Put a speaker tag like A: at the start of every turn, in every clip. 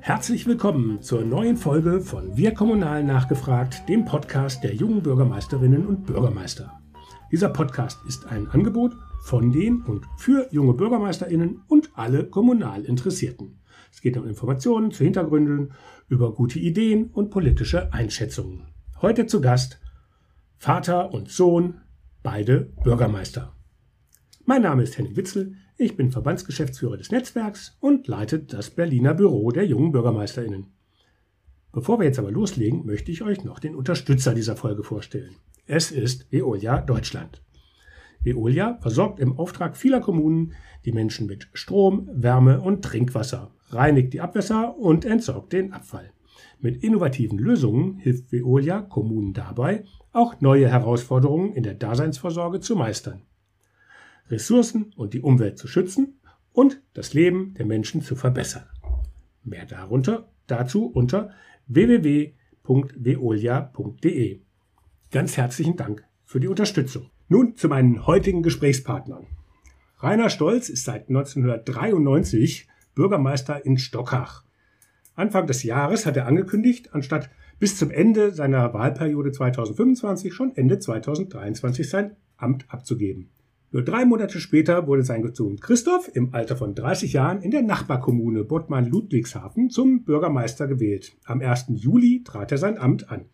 A: Herzlich willkommen zur neuen Folge von Wir Kommunal nachgefragt, dem Podcast der jungen Bürgermeisterinnen und Bürgermeister. Dieser Podcast ist ein Angebot von den und für junge Bürgermeisterinnen und alle kommunal Interessierten. Es geht um Informationen zu Hintergründen, über gute Ideen und politische Einschätzungen. Heute zu Gast Vater und Sohn, beide Bürgermeister. Mein Name ist Henning Witzel, ich bin Verbandsgeschäftsführer des Netzwerks und leite das Berliner Büro der jungen Bürgermeisterinnen. Bevor wir jetzt aber loslegen, möchte ich euch noch den Unterstützer dieser Folge vorstellen. Es ist Veolia Deutschland. Veolia versorgt im Auftrag vieler Kommunen die Menschen mit Strom, Wärme und Trinkwasser, reinigt die Abwässer und entsorgt den Abfall. Mit innovativen Lösungen hilft Veolia Kommunen dabei, auch neue Herausforderungen in der Daseinsvorsorge zu meistern. Ressourcen und die Umwelt zu schützen und das Leben der Menschen zu verbessern. Mehr darunter dazu unter www.veolia.de. Ganz herzlichen Dank für die Unterstützung. Nun zu meinen heutigen Gesprächspartnern. Rainer Stolz ist seit 1993 Bürgermeister in Stockach. Anfang des Jahres hat er angekündigt, anstatt bis zum Ende seiner Wahlperiode 2025 schon Ende 2023 sein Amt abzugeben. Nur drei Monate später wurde sein Sohn Christoph im Alter von 30 Jahren in der Nachbarkommune Bottmann-Ludwigshafen zum Bürgermeister gewählt. Am 1. Juli trat er sein Amt an.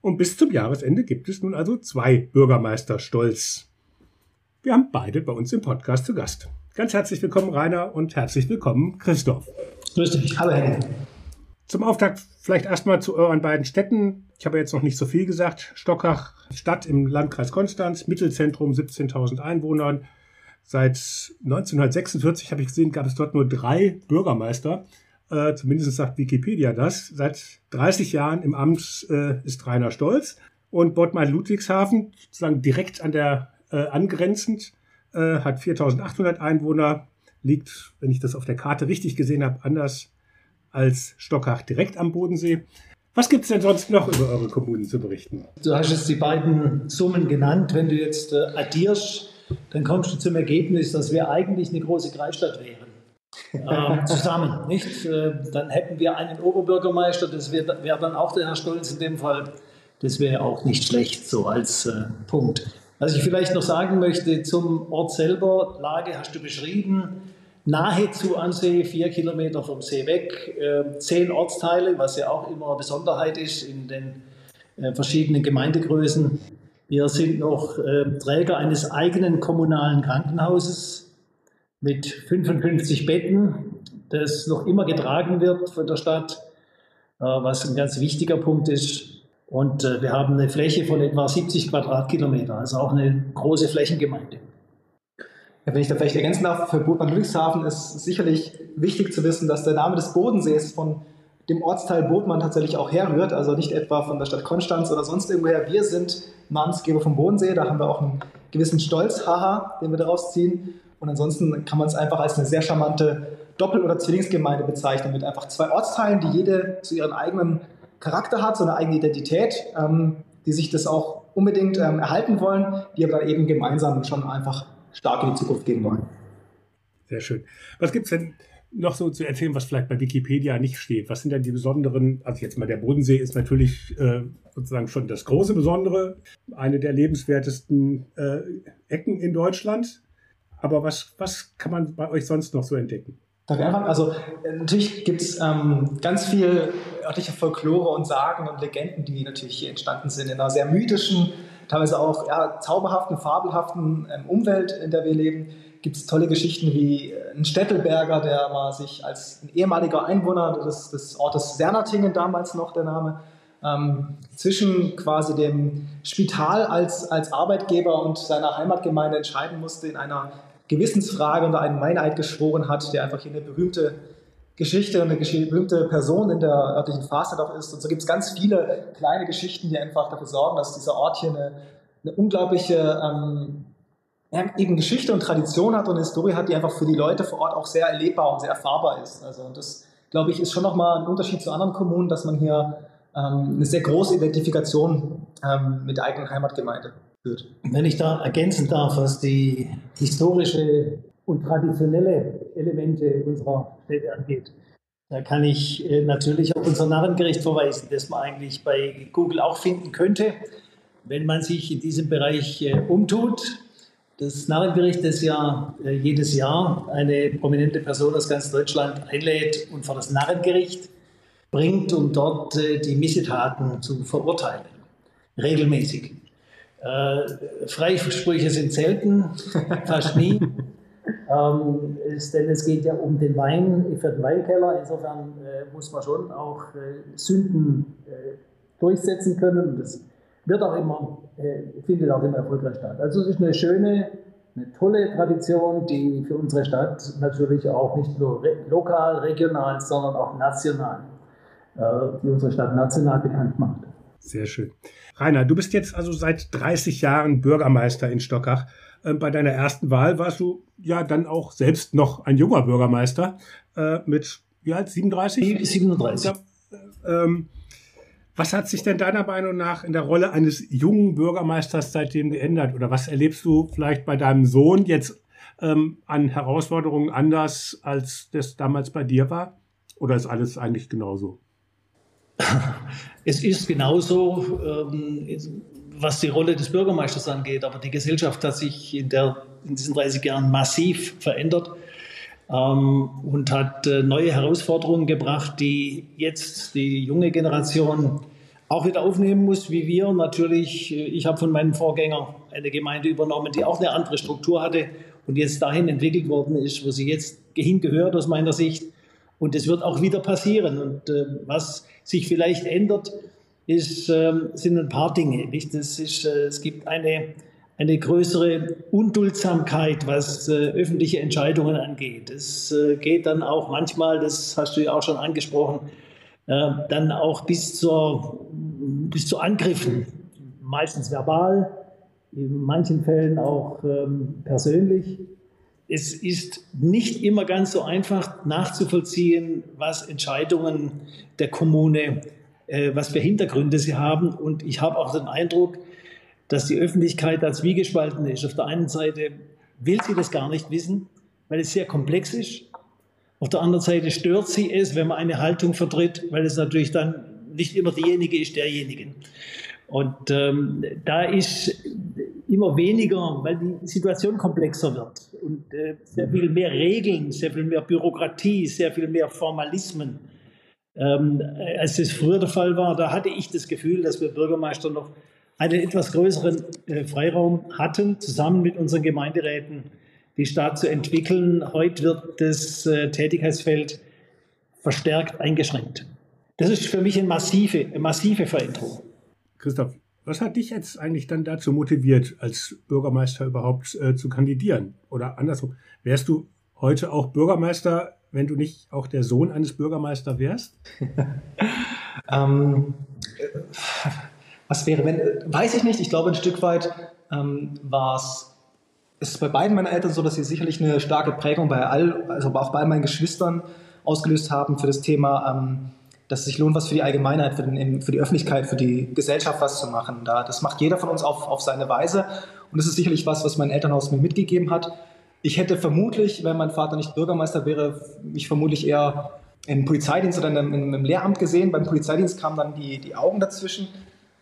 A: Und bis zum Jahresende gibt es nun also zwei Bürgermeister Stolz. Wir haben beide bei uns im Podcast zu Gast. Ganz herzlich willkommen, Rainer, und herzlich willkommen, Christoph.
B: Grüß dich. Hallo, Henning.
A: Zum Auftakt vielleicht erstmal zu euren beiden Städten. Ich habe jetzt noch nicht so viel gesagt. Stockach, Stadt im Landkreis Konstanz, Mittelzentrum, 17.000 Einwohnern. Seit 1946 habe ich gesehen, gab es dort nur drei Bürgermeister. Äh, zumindest sagt Wikipedia das. Seit 30 Jahren im Amt äh, ist Rainer Stolz. Und Bottmann-Ludwigshafen, sozusagen direkt an der äh, angrenzend, äh, hat 4.800 Einwohner, liegt, wenn ich das auf der Karte richtig gesehen habe, anders als Stockach direkt am Bodensee. Was gibt es denn sonst noch über eure Kommunen zu berichten?
B: Du hast jetzt die beiden Summen genannt. Wenn du jetzt äh, addierst, dann kommst du zum Ergebnis, dass wir eigentlich eine große Kreisstadt wären. äh, zusammen, nicht? Äh, dann hätten wir einen Oberbürgermeister, das wäre wär dann auch der Herr Stolz in dem Fall. Das wäre auch nicht schlecht, so als äh, Punkt. Was ich vielleicht noch sagen möchte zum Ort selber, Lage hast du beschrieben nahezu an See, vier Kilometer vom See weg, äh, zehn Ortsteile, was ja auch immer eine Besonderheit ist in den äh, verschiedenen Gemeindegrößen. Wir sind noch äh, Träger eines eigenen kommunalen Krankenhauses mit 55 Betten, das noch immer getragen wird von der Stadt, was ein ganz wichtiger Punkt ist. Und wir haben eine Fläche von etwa 70 Quadratkilometer, also auch eine große Flächengemeinde.
C: Wenn ich da vielleicht ergänzen darf, für Bootmann Ludwigshafen ist sicherlich wichtig zu wissen, dass der Name des Bodensees von dem Ortsteil Bootmann tatsächlich auch herrührt, also nicht etwa von der Stadt Konstanz oder sonst irgendwoher. Wir sind Namensgeber vom Bodensee, da haben wir auch einen gewissen Stolz, haha, den wir daraus ziehen. Und ansonsten kann man es einfach als eine sehr charmante Doppel- oder Zwillingsgemeinde bezeichnen, mit einfach zwei Ortsteilen, die jede zu ihren eigenen Charakter hat, so eine eigene Identität, ähm, die sich das auch unbedingt ähm, erhalten wollen, die aber eben gemeinsam schon einfach stark in die Zukunft gehen wollen.
A: Sehr schön. Was gibt es denn noch so zu erzählen, was vielleicht bei Wikipedia nicht steht? Was sind denn die besonderen, also jetzt mal der Bodensee ist natürlich äh, sozusagen schon das große Besondere, eine der lebenswertesten äh, Ecken in Deutschland. Aber was, was kann man bei euch sonst noch so entdecken?
C: Darf ich anfangen? Also natürlich gibt es ähm, ganz viel örtliche Folklore und Sagen und Legenden, die natürlich hier entstanden sind in einer sehr mythischen teilweise auch ja, zauberhaften, fabelhaften ähm, Umwelt, in der wir leben, gibt es tolle Geschichten wie äh, ein Städtelberger, der mal sich als ein ehemaliger Einwohner des, des Ortes Sernatingen, damals noch der Name, ähm, zwischen quasi dem Spital als, als Arbeitgeber und seiner Heimatgemeinde entscheiden musste in einer Gewissensfrage und einen Meineid geschworen hat, der einfach hier eine berühmte Geschichte, eine berühmte Person in der örtlichen Phase auch ist. Und so gibt es ganz viele kleine Geschichten, die einfach dafür sorgen, dass dieser Ort hier eine, eine unglaubliche ähm, eben Geschichte und Tradition hat und eine Historie hat, die einfach für die Leute vor Ort auch sehr erlebbar und sehr erfahrbar ist. Also und das, glaube ich, ist schon nochmal ein Unterschied zu anderen Kommunen, dass man hier ähm, eine sehr große Identifikation ähm, mit der eigenen Heimatgemeinde führt.
B: Wenn ich da ergänzen darf, was die historische und traditionelle Elemente unserer Städte angeht. Da kann ich äh, natürlich auf unser Narrengericht verweisen, das man eigentlich bei Google auch finden könnte, wenn man sich in diesem Bereich äh, umtut. Das Narrengericht, das ja äh, jedes Jahr eine prominente Person aus ganz Deutschland einlädt und vor das Narrengericht bringt, um dort die Missetaten zu verurteilen. Regelmäßig. Freisprüche sind selten, fast nie. Ähm, denn es geht ja um den Wein für den Weinkeller. Insofern äh, muss man schon auch äh, Sünden äh, durchsetzen können. Und das wird auch immer, äh, findet auch immer erfolgreich statt. Also es ist eine schöne, eine tolle Tradition, die für unsere Stadt natürlich auch nicht nur re lokal, regional, sondern auch national, äh, die unsere Stadt national bekannt macht.
A: Sehr schön. Rainer, du bist jetzt also seit 30 Jahren Bürgermeister in Stockach. Ähm, bei deiner ersten Wahl warst du ja dann auch selbst noch ein junger Bürgermeister äh, mit, wie alt, 37?
B: 37.
A: Ähm, was hat sich denn deiner Meinung nach in der Rolle eines jungen Bürgermeisters seitdem geändert? Oder was erlebst du vielleicht bei deinem Sohn jetzt ähm, an Herausforderungen anders, als das damals bei dir war? Oder ist alles eigentlich genauso?
B: Es ist genauso, ähm, was die Rolle des Bürgermeisters angeht, aber die Gesellschaft hat sich in, der, in diesen 30 Jahren massiv verändert ähm, und hat äh, neue Herausforderungen gebracht, die jetzt die junge Generation auch wieder aufnehmen muss, wie wir. Natürlich, äh, ich habe von meinem Vorgänger eine Gemeinde übernommen, die auch eine andere Struktur hatte und jetzt dahin entwickelt worden ist, wo sie jetzt hingehört aus meiner Sicht. Und es wird auch wieder passieren. Und äh, was sich vielleicht ändert, ist, äh, sind ein paar Dinge. Nicht? Das ist, äh, es gibt eine, eine größere Unduldsamkeit, was äh, öffentliche Entscheidungen angeht. Es äh, geht dann auch manchmal, das hast du ja auch schon angesprochen, äh, dann auch bis, zur, bis zu Angriffen, meistens verbal, in manchen Fällen auch ähm, persönlich es ist nicht immer ganz so einfach nachzuvollziehen, was Entscheidungen der Kommune, äh, was für Hintergründe sie haben. Und ich habe auch den Eindruck, dass die Öffentlichkeit als wie gespalten ist. Auf der einen Seite will sie das gar nicht wissen, weil es sehr komplex ist. Auf der anderen Seite stört sie es, wenn man eine Haltung vertritt, weil es natürlich dann nicht immer diejenige ist derjenigen. Und ähm, da ist immer weniger, weil die Situation komplexer wird und äh, sehr viel mehr Regeln, sehr viel mehr Bürokratie, sehr viel mehr Formalismen, ähm, als es früher der Fall war. Da hatte ich das Gefühl, dass wir Bürgermeister noch einen etwas größeren äh, Freiraum hatten, zusammen mit unseren Gemeinderäten die Stadt zu entwickeln. Heute wird das äh, Tätigkeitsfeld verstärkt eingeschränkt. Das ist für mich eine massive, eine massive Veränderung.
A: Christoph, was hat dich jetzt eigentlich dann dazu motiviert, als Bürgermeister überhaupt äh, zu kandidieren? Oder andersrum, wärst du heute auch Bürgermeister, wenn du nicht auch der Sohn eines Bürgermeisters wärst?
C: ähm, was wäre, wenn, weiß ich nicht. Ich glaube, ein Stück weit ähm, war es ist bei beiden meinen Eltern so, dass sie sicherlich eine starke Prägung bei all, also auch bei meinen Geschwistern ausgelöst haben für das Thema ähm, dass es sich lohnt, was für die Allgemeinheit, für, den, für, die Öffentlichkeit, für die Gesellschaft was zu machen. Da, das macht jeder von uns auf, auf seine Weise. Und das ist sicherlich was, was mein Elternhaus mir mitgegeben hat. Ich hätte vermutlich, wenn mein Vater nicht Bürgermeister wäre, mich vermutlich eher im Polizeidienst oder im, im, im Lehramt gesehen. Beim Polizeidienst kamen dann die, die Augen dazwischen.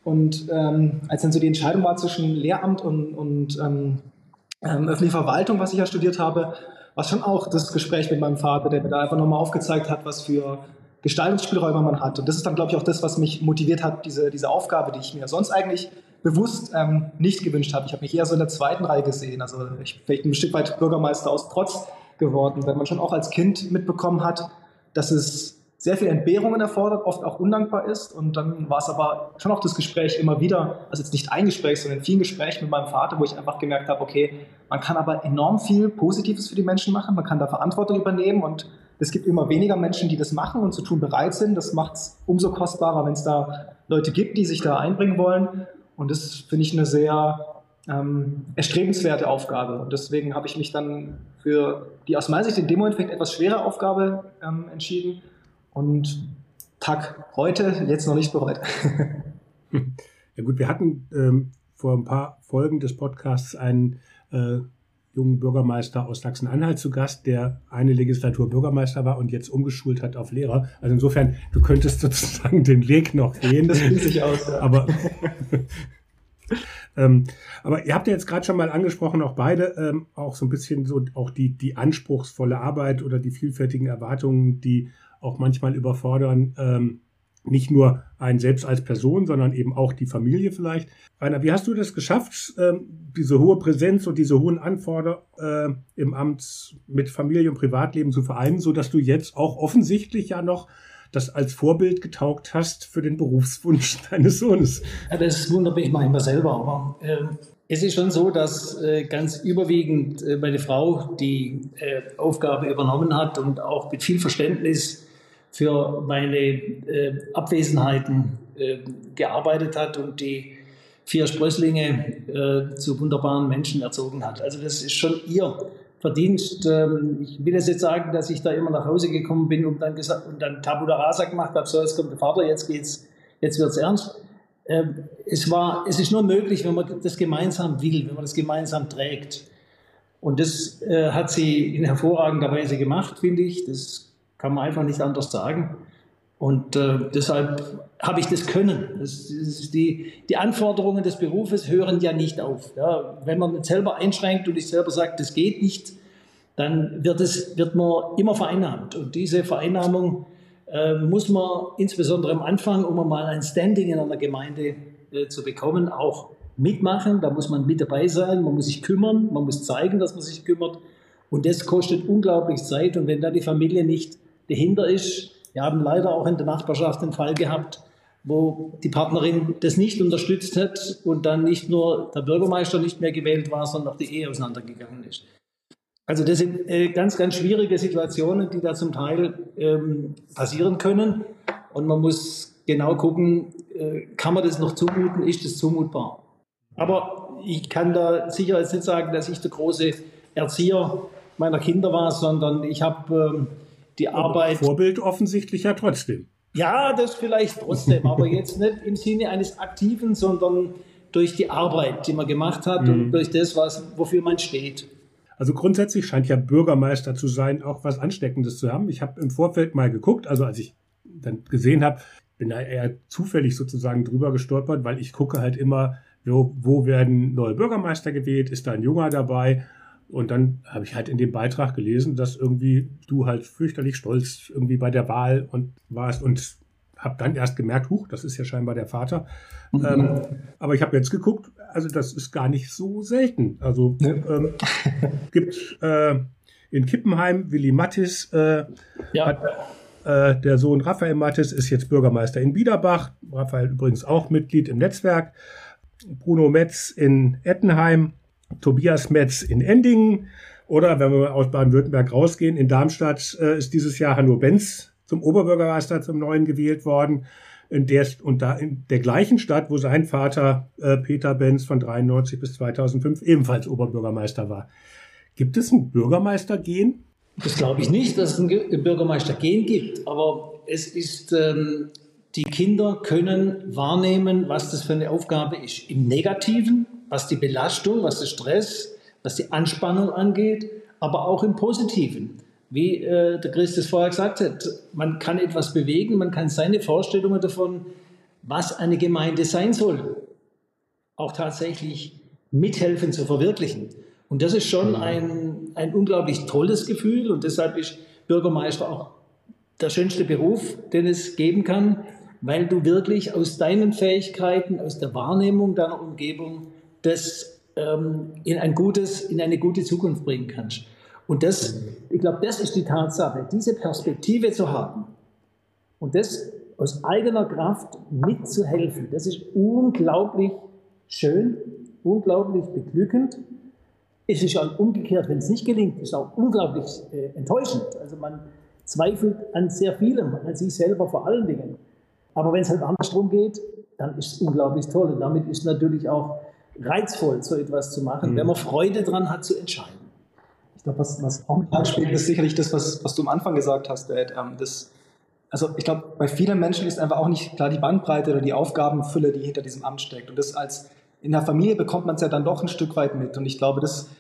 C: Und ähm, als dann so die Entscheidung war zwischen Lehramt und, und ähm, ähm, öffentliche Verwaltung, was ich ja studiert habe, war schon auch das Gespräch mit meinem Vater, der mir da einfach nochmal aufgezeigt hat, was für Gestaltungsspielräume man hat. Und das ist dann, glaube ich, auch das, was mich motiviert hat, diese, diese Aufgabe, die ich mir sonst eigentlich bewusst ähm, nicht gewünscht habe. Ich habe mich eher so in der zweiten Reihe gesehen. Also ich bin ein Stück weit Bürgermeister aus Trotz geworden, weil man schon auch als Kind mitbekommen hat, dass es sehr viel Entbehrungen erfordert, oft auch undankbar ist. Und dann war es aber schon auch das Gespräch immer wieder, also jetzt nicht ein Gespräch, sondern in vielen Gesprächen mit meinem Vater, wo ich einfach gemerkt habe, okay, man kann aber enorm viel Positives für die Menschen machen, man kann da Verantwortung übernehmen und es gibt immer weniger Menschen, die das machen und zu tun bereit sind. Das macht es umso kostbarer, wenn es da Leute gibt, die sich da einbringen wollen. Und das finde ich eine sehr ähm, erstrebenswerte Aufgabe. Und deswegen habe ich mich dann für die aus meiner Sicht in dem Moment etwas schwere Aufgabe ähm, entschieden. Und Tag heute jetzt noch nicht bereut.
A: ja gut, wir hatten ähm, vor ein paar Folgen des Podcasts einen äh, jungen Bürgermeister aus Sachsen-Anhalt zu Gast, der eine Legislatur Bürgermeister war und jetzt umgeschult hat auf Lehrer. Also insofern, du könntest sozusagen den Weg noch gehen.
C: Das fühlt sich aus,
A: ja. Aber, ähm, aber ihr habt ja jetzt gerade schon mal angesprochen, auch beide, ähm, auch so ein bisschen so auch die, die anspruchsvolle Arbeit oder die vielfältigen Erwartungen, die auch manchmal überfordern. Ähm, nicht nur einen selbst als Person, sondern eben auch die Familie vielleicht. Rainer, wie hast du das geschafft, ähm, diese hohe Präsenz und diese hohen Anforderungen äh, im Amt mit Familie und Privatleben zu vereinen, so dass du jetzt auch offensichtlich ja noch das als Vorbild getaugt hast für den Berufswunsch deines Sohnes?
B: Ja, das wundert mich manchmal selber, aber äh, es ist schon so, dass äh, ganz überwiegend äh, meine Frau die äh, Aufgabe übernommen hat und auch mit viel Verständnis für meine äh, Abwesenheiten äh, gearbeitet hat und die vier Sprösslinge äh, zu wunderbaren Menschen erzogen hat. Also das ist schon ihr Verdienst. Ähm, ich will jetzt sagen, dass ich da immer nach Hause gekommen bin und dann, gesagt, und dann Tabula Rasa gemacht habe, so jetzt kommt der Vater, jetzt geht's, jetzt wird's ernst. Ähm, es, war, es ist nur möglich, wenn man das gemeinsam will, wenn man das gemeinsam trägt. Und das äh, hat sie in hervorragender Weise gemacht, finde ich. Das kann man einfach nicht anders sagen. Und äh, deshalb habe ich das Können. Das, das die, die, Anforderungen des Berufes hören ja nicht auf. Ja, wenn man selber einschränkt und sich selber sagt, das geht nicht, dann wird, es, wird man immer vereinnahmt. Und diese Vereinnahmung äh, muss man insbesondere am Anfang, um mal ein Standing in einer Gemeinde äh, zu bekommen, auch mitmachen. Da muss man mit dabei sein, man muss sich kümmern, man muss zeigen, dass man sich kümmert. Und das kostet unglaublich Zeit. Und wenn da die Familie nicht dahinter ist. Wir haben leider auch in der Nachbarschaft einen Fall gehabt, wo die Partnerin das nicht unterstützt hat und dann nicht nur der Bürgermeister nicht mehr gewählt war, sondern auch die Ehe auseinandergegangen ist. Also das sind äh, ganz, ganz schwierige Situationen, die da zum Teil ähm, passieren können. Und man muss genau gucken, äh, kann man das noch zumuten, ist das zumutbar? Aber ich kann da sicher jetzt nicht sagen, dass ich der große Erzieher meiner Kinder war, sondern ich habe ähm, die Arbeit.
A: Vorbild offensichtlich ja trotzdem.
B: Ja, das vielleicht trotzdem, aber jetzt nicht im Sinne eines Aktiven, sondern durch die Arbeit, die man gemacht hat mhm. und durch das, was, wofür man steht.
A: Also grundsätzlich scheint ja Bürgermeister zu sein, auch was Ansteckendes zu haben. Ich habe im Vorfeld mal geguckt, also als ich dann gesehen habe, bin da eher zufällig sozusagen drüber gestolpert, weil ich gucke halt immer, wo, wo werden neue Bürgermeister gewählt, ist da ein Junger dabei und dann habe ich halt in dem Beitrag gelesen, dass irgendwie du halt fürchterlich stolz irgendwie bei der Wahl und warst und habe dann erst gemerkt, huch, das ist ja scheinbar der Vater. Mhm. Ähm, aber ich habe jetzt geguckt, also das ist gar nicht so selten. Also ja. ähm, gibt äh, in Kippenheim Willi Mattis, äh, ja. hat, äh, der Sohn Raphael Mattis ist jetzt Bürgermeister in Biederbach. Raphael übrigens auch Mitglied im Netzwerk. Bruno Metz in Ettenheim Tobias Metz in Endingen. Oder wenn wir aus Baden-Württemberg rausgehen, in Darmstadt äh, ist dieses Jahr Hanno Benz zum Oberbürgermeister zum neuen gewählt worden. In der, und da in der gleichen Stadt, wo sein Vater äh, Peter Benz von 93 bis 2005 ebenfalls Oberbürgermeister war. Gibt es ein Bürgermeistergehen?
B: Das glaube ich nicht, dass es ein Bürgermeistergehen gibt. Aber es ist, ähm, die Kinder können wahrnehmen, was das für eine Aufgabe ist. Im Negativen was die Belastung, was der Stress, was die Anspannung angeht, aber auch im Positiven. Wie äh, der Chris das vorher gesagt hat, man kann etwas bewegen, man kann seine Vorstellungen davon, was eine Gemeinde sein soll, auch tatsächlich mithelfen zu verwirklichen. Und das ist schon ein, ein unglaublich tolles Gefühl und deshalb ist Bürgermeister auch der schönste Beruf, den es geben kann, weil du wirklich aus deinen Fähigkeiten, aus der Wahrnehmung deiner Umgebung das ähm, in, ein gutes, in eine gute Zukunft bringen kannst. Und das, ich glaube, das ist die Tatsache, diese Perspektive zu haben und das aus eigener Kraft mitzuhelfen, das ist unglaublich schön, unglaublich beglückend. Es ist auch umgekehrt, wenn es nicht gelingt, ist auch unglaublich äh, enttäuschend. Also man zweifelt an sehr vielem, an sich selber vor allen Dingen. Aber wenn es halt andersrum geht, dann ist es unglaublich toll. Und damit ist natürlich auch reizvoll, so etwas zu machen, mhm. wenn man Freude daran hat, zu entscheiden.
C: Ich glaube, was, was auch mit anspielt, ist sicherlich das, was, was du am Anfang gesagt hast, Ed. Ähm, das, also ich glaube, bei vielen Menschen ist einfach auch nicht klar die Bandbreite oder die Aufgabenfülle, die hinter diesem Amt steckt. Und das als in der Familie bekommt man es ja dann doch ein Stück weit mit. Und ich glaube, das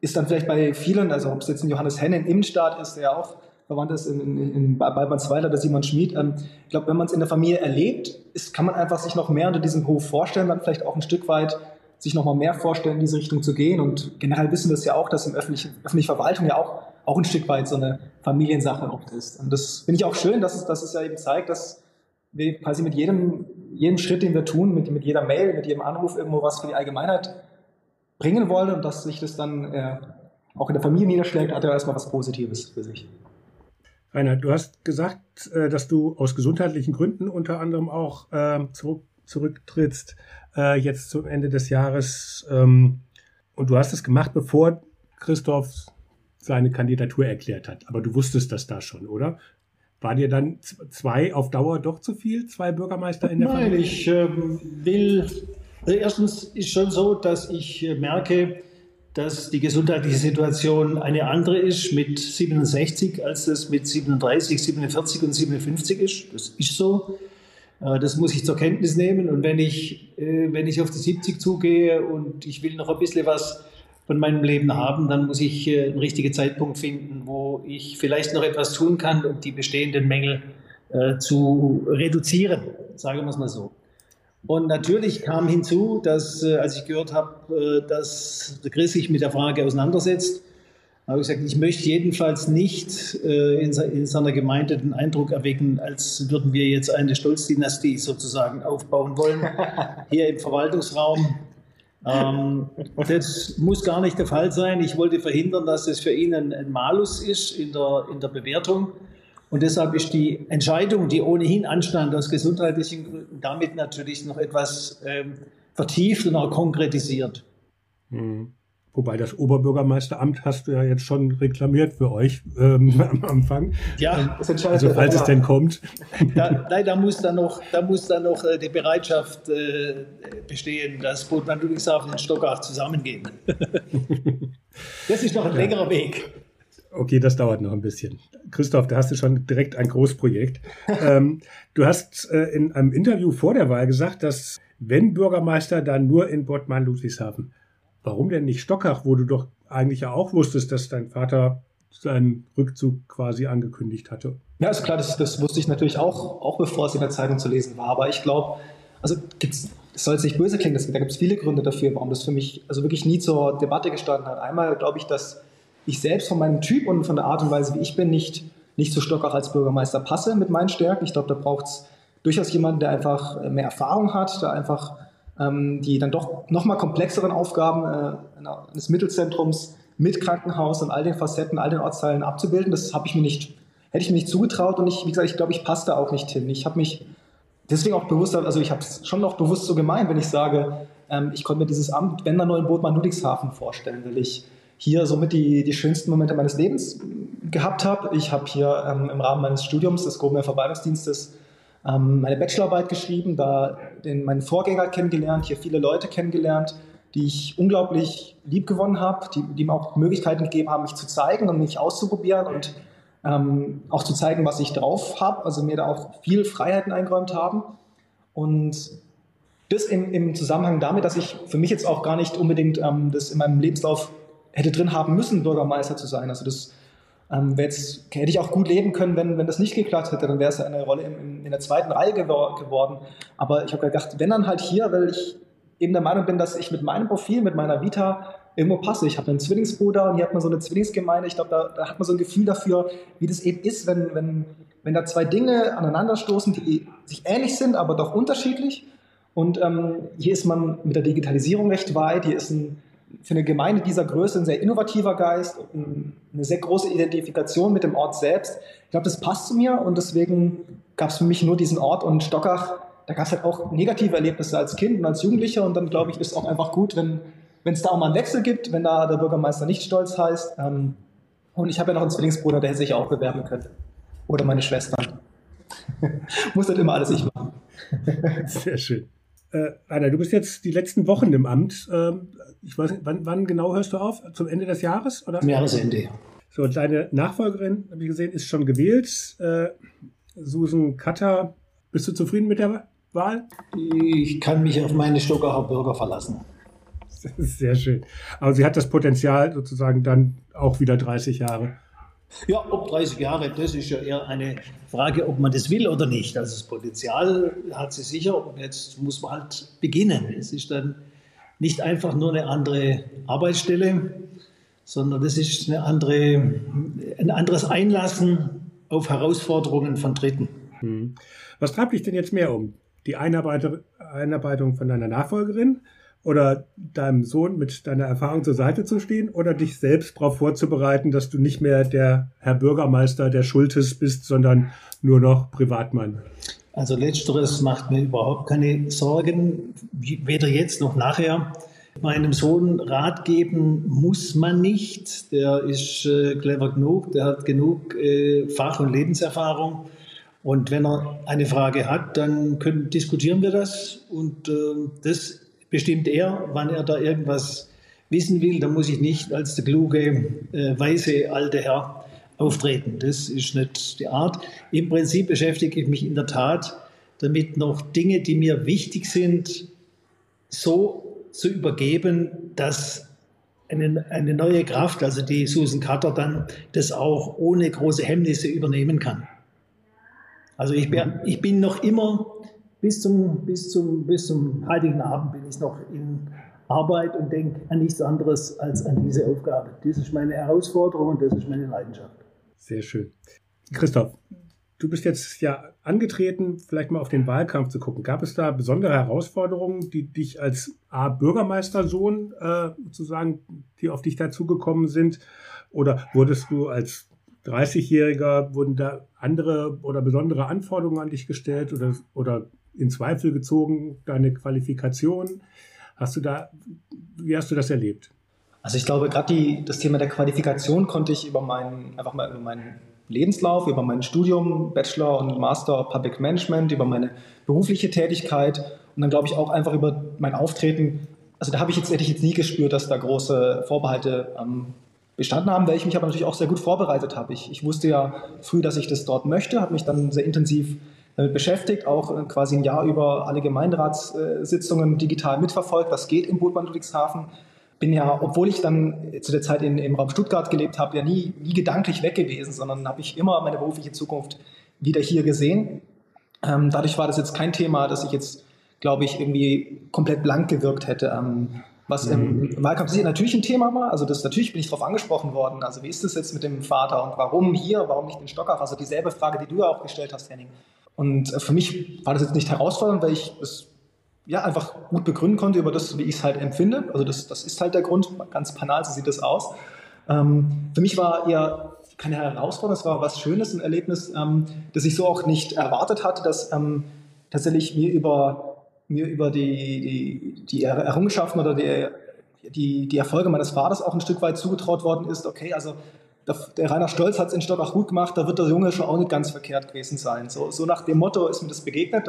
C: ist dann vielleicht bei vielen, also ob es jetzt ein Johannes Henne in Innenstadt ist, der ja auch verwandt ist in, in, in Balbansweiler, der Simon Schmid. Ähm, ich glaube, wenn man es in der Familie erlebt, ist, kann man einfach sich noch mehr unter diesem Hof vorstellen, dann vielleicht auch ein Stück weit sich noch mal mehr vorstellen, in diese Richtung zu gehen. Und generell wissen wir es ja auch, dass im öffentlichen, öffentliche Verwaltung ja auch, auch ein Stück weit so eine Familiensache oft ist. Und das finde ich auch schön, dass es, dass es ja eben zeigt, dass wir quasi mit jedem, jedem Schritt, den wir tun, mit, mit jeder Mail, mit jedem Anruf irgendwo was für die Allgemeinheit bringen wollen und dass sich das dann äh, auch in der Familie niederschlägt, hat er erstmal was Positives für sich.
A: Rainer, du hast gesagt, äh, dass du aus gesundheitlichen Gründen unter anderem auch ähm, zurück, zurücktrittst, äh, jetzt zum Ende des Jahres. Ähm, und du hast es gemacht, bevor Christoph seine Kandidatur erklärt hat. Aber du wusstest das da schon, oder? War dir dann zwei auf Dauer doch zu viel, zwei Bürgermeister in der
B: Nein,
A: Familie?
B: Nein, ich äh, will. Also erstens ist schon so, dass ich äh, merke, dass die gesundheitliche Situation eine andere ist mit 67, als es mit 37, 47 und 57 ist. Das ist so. Äh, das muss ich zur Kenntnis nehmen. Und wenn ich, äh, wenn ich auf die 70 zugehe und ich will noch ein bisschen was von meinem Leben haben, dann muss ich äh, einen richtigen Zeitpunkt finden, wo ich vielleicht noch etwas tun kann, um die bestehenden Mängel zu reduzieren, sagen wir es mal so. Und natürlich kam hinzu, dass, als ich gehört habe, dass Chris sich mit der Frage auseinandersetzt, habe ich gesagt, ich möchte jedenfalls nicht äh, in, in seiner Gemeinde den Eindruck erwecken, als würden wir jetzt eine Stolzdynastie sozusagen aufbauen wollen, hier im Verwaltungsraum. Ähm, das muss gar nicht der Fall sein. Ich wollte verhindern, dass es für ihn ein, ein Malus ist in der, in der Bewertung. Und deshalb ist die Entscheidung, die ohnehin anstand aus gesundheitlichen Gründen, damit natürlich noch etwas ähm, vertieft und auch konkretisiert.
A: Mhm. Wobei das Oberbürgermeisteramt hast du ja jetzt schon reklamiert für euch ähm, am Anfang.
B: Ja,
A: das entscheidet also falls es denn kommt.
B: Da, nein, da muss dann noch, da muss dann noch äh, die Bereitschaft äh, bestehen, dass Botmann Ludwigshafen und Stockach zusammengehen. das ist noch ein ja. längerer Weg.
A: Okay, das dauert noch ein bisschen. Christoph, da hast du schon direkt ein Großprojekt. ähm, du hast äh, in einem Interview vor der Wahl gesagt, dass wenn Bürgermeister, dann nur in Bottmann-Ludwigshafen. Warum denn nicht Stockach, wo du doch eigentlich ja auch wusstest, dass dein Vater seinen Rückzug quasi angekündigt hatte?
C: Ja, ist klar, das, das wusste ich natürlich auch, auch bevor es in der Zeitung zu lesen war. Aber ich glaube, also es soll jetzt nicht böse klingen, das, da gibt es viele Gründe dafür, warum das für mich also wirklich nie zur Debatte gestanden hat. Einmal glaube ich, dass ich selbst von meinem Typ und von der Art und Weise, wie ich bin, nicht, nicht zu Stockach als Bürgermeister passe mit meinen Stärken. Ich glaube, da braucht es durchaus jemanden, der einfach mehr Erfahrung hat, der einfach die dann doch nochmal komplexeren Aufgaben äh, eines Mittelzentrums mit Krankenhaus und all den Facetten, all den Ortsteilen abzubilden. Das habe ich mir nicht, hätte ich mir nicht zugetraut und ich, wie gesagt, ich glaube, ich passe da auch nicht hin. Ich habe mich deswegen auch bewusst, also ich habe es schon noch bewusst so gemeint, wenn ich sage, ähm, ich konnte mir dieses Amt, wenn dann nur in Bootmann Ludwigshafen vorstellen, weil ich hier somit die, die schönsten Momente meines Lebens gehabt habe. Ich habe hier ähm, im Rahmen meines Studiums des Grobenmeer Verwaltungsdienstes ähm, meine Bachelorarbeit geschrieben, da den, meinen Vorgänger kennengelernt, hier viele Leute kennengelernt, die ich unglaublich lieb gewonnen habe, die, die mir auch Möglichkeiten gegeben haben, mich zu zeigen und mich auszuprobieren und ähm, auch zu zeigen, was ich drauf habe, also mir da auch viel Freiheiten eingeräumt haben. Und das im, im Zusammenhang damit, dass ich für mich jetzt auch gar nicht unbedingt ähm, das in meinem Lebenslauf hätte drin haben müssen, Bürgermeister zu sein. Also das ähm, jetzt, hätte ich auch gut leben können, wenn, wenn das nicht geklappt hätte, dann wäre es eine Rolle in, in der zweiten Reihe gewor geworden. Aber ich habe gedacht, wenn dann halt hier, weil ich eben der Meinung bin, dass ich mit meinem Profil, mit meiner Vita irgendwo passe. Ich habe einen Zwillingsbruder und hier hat man so eine Zwillingsgemeinde. Ich glaube, da, da, hat man so ein Gefühl dafür, wie das eben ist, wenn, wenn, wenn da zwei Dinge aneinanderstoßen, die sich ähnlich sind, aber doch unterschiedlich. Und ähm, hier ist man mit der Digitalisierung recht weit. Hier ist ein für eine Gemeinde dieser Größe ein sehr innovativer Geist, eine sehr große Identifikation mit dem Ort selbst. Ich glaube, das passt zu mir und deswegen gab es für mich nur diesen Ort und Stockach. Da gab es halt auch negative Erlebnisse als Kind und als Jugendlicher und dann glaube ich, ist es auch einfach gut, wenn es da auch mal einen Wechsel gibt, wenn da der Bürgermeister nicht stolz heißt. Ähm, und ich habe ja noch einen Zwillingsbruder, der sich auch bewerben könnte. Oder meine Schwestern. Muss nicht immer alles ich machen.
A: Sehr schön. Äh, Rainer, du bist jetzt die letzten Wochen im Amt. Ähm, ich weiß nicht, wann, wann, genau hörst du auf? Zum Ende des Jahres?
B: Oder? Zum Jahresende, ja.
A: So, deine Nachfolgerin, habe ich gesehen, ist schon gewählt. Äh, Susan Cutter, bist du zufrieden mit der Wahl?
B: Ich kann mich auf meine Stockacher Bürger verlassen.
A: Sehr schön. Aber sie hat das Potenzial sozusagen dann auch wieder 30 Jahre.
B: Ja, ob 30 Jahre, das ist ja eher eine Frage, ob man das will oder nicht. Also das Potenzial hat sie sicher und jetzt muss man halt beginnen. Es ist dann nicht einfach nur eine andere Arbeitsstelle, sondern das ist eine andere, ein anderes Einlassen auf Herausforderungen von Dritten. Hm.
A: Was treibt dich denn jetzt mehr um? Die Einarbeitung von deiner Nachfolgerin oder deinem Sohn mit deiner Erfahrung zur Seite zu stehen oder dich selbst darauf vorzubereiten, dass du nicht mehr der Herr Bürgermeister der Schultes bist, sondern nur noch Privatmann?
B: Also letzteres macht mir überhaupt keine Sorgen, weder jetzt noch nachher. Meinem Sohn Rat geben muss man nicht. Der ist äh, clever genug, der hat genug äh, Fach- und Lebenserfahrung. Und wenn er eine Frage hat, dann können, diskutieren wir das. Und äh, das bestimmt er, wann er da irgendwas wissen will. Da muss ich nicht als der kluge, äh, weise alte Herr auftreten. Das ist nicht die Art. Im Prinzip beschäftige ich mich in der Tat damit, noch Dinge, die mir wichtig sind, so zu übergeben, dass eine, eine neue Kraft, also die Susan Carter, dann das auch ohne große Hemmnisse übernehmen kann. Also ich bin, ich bin noch immer bis zum, bis, zum, bis zum heutigen Abend bin ich noch in Arbeit und denke an nichts anderes als an diese Aufgabe. Das ist meine Herausforderung und das ist meine Leidenschaft.
A: Sehr schön. Christoph, du bist jetzt ja angetreten, vielleicht mal auf den Wahlkampf zu gucken. Gab es da besondere Herausforderungen, die dich als A, Bürgermeistersohn äh, sozusagen, die auf dich dazugekommen sind? Oder wurdest du als 30-Jähriger, wurden da andere oder besondere Anforderungen an dich gestellt oder, oder in Zweifel gezogen, deine Qualifikation? Hast du da, wie hast du das erlebt?
C: Also ich glaube, gerade das Thema der Qualifikation konnte ich über meinen, einfach mal über meinen Lebenslauf, über mein Studium, Bachelor und Master Public Management, über meine berufliche Tätigkeit und dann glaube ich auch einfach über mein Auftreten. Also da habe ich jetzt, hätte ich jetzt nie gespürt, dass da große Vorbehalte ähm, bestanden haben, weil ich mich aber natürlich auch sehr gut vorbereitet habe. Ich, ich wusste ja früh, dass ich das dort möchte, habe mich dann sehr intensiv damit beschäftigt, auch äh, quasi ein Jahr über alle Gemeinderatssitzungen digital mitverfolgt, was geht in Bootmann Ludwigshafen. Bin ja, obwohl ich dann zu der Zeit in, im Raum Stuttgart gelebt habe, ja nie, nie gedanklich weg gewesen, sondern habe ich immer meine berufliche Zukunft wieder hier gesehen. Ähm, dadurch war das jetzt kein Thema, dass ich jetzt, glaube ich, irgendwie komplett blank gewirkt hätte. Ähm, was im, im Wahlkampf natürlich ein Thema war. Also das, natürlich bin ich darauf angesprochen worden. Also wie ist das jetzt mit dem Vater und warum hier, warum nicht in Stockach? Also dieselbe Frage, die du ja auch gestellt hast, Henning. Und äh, für mich war das jetzt nicht herausfordernd, weil ich es ja, einfach gut begründen konnte über das, wie ich es halt empfinde. Also das, das ist halt der Grund, ganz banal, so sieht das aus. Ähm, für mich war eher keine Herausforderung, es war was Schönes, ein Erlebnis, ähm, das ich so auch nicht erwartet hatte, dass ähm, tatsächlich mir über, mir über die, die, die Errungenschaften oder die, die, die Erfolge meines Vaters auch ein Stück weit zugetraut worden ist. Okay, also der Rainer Stolz hat es in Stockach gut gemacht, da wird der Junge schon auch nicht ganz verkehrt gewesen sein. So, so nach dem Motto ist mir das begegnet.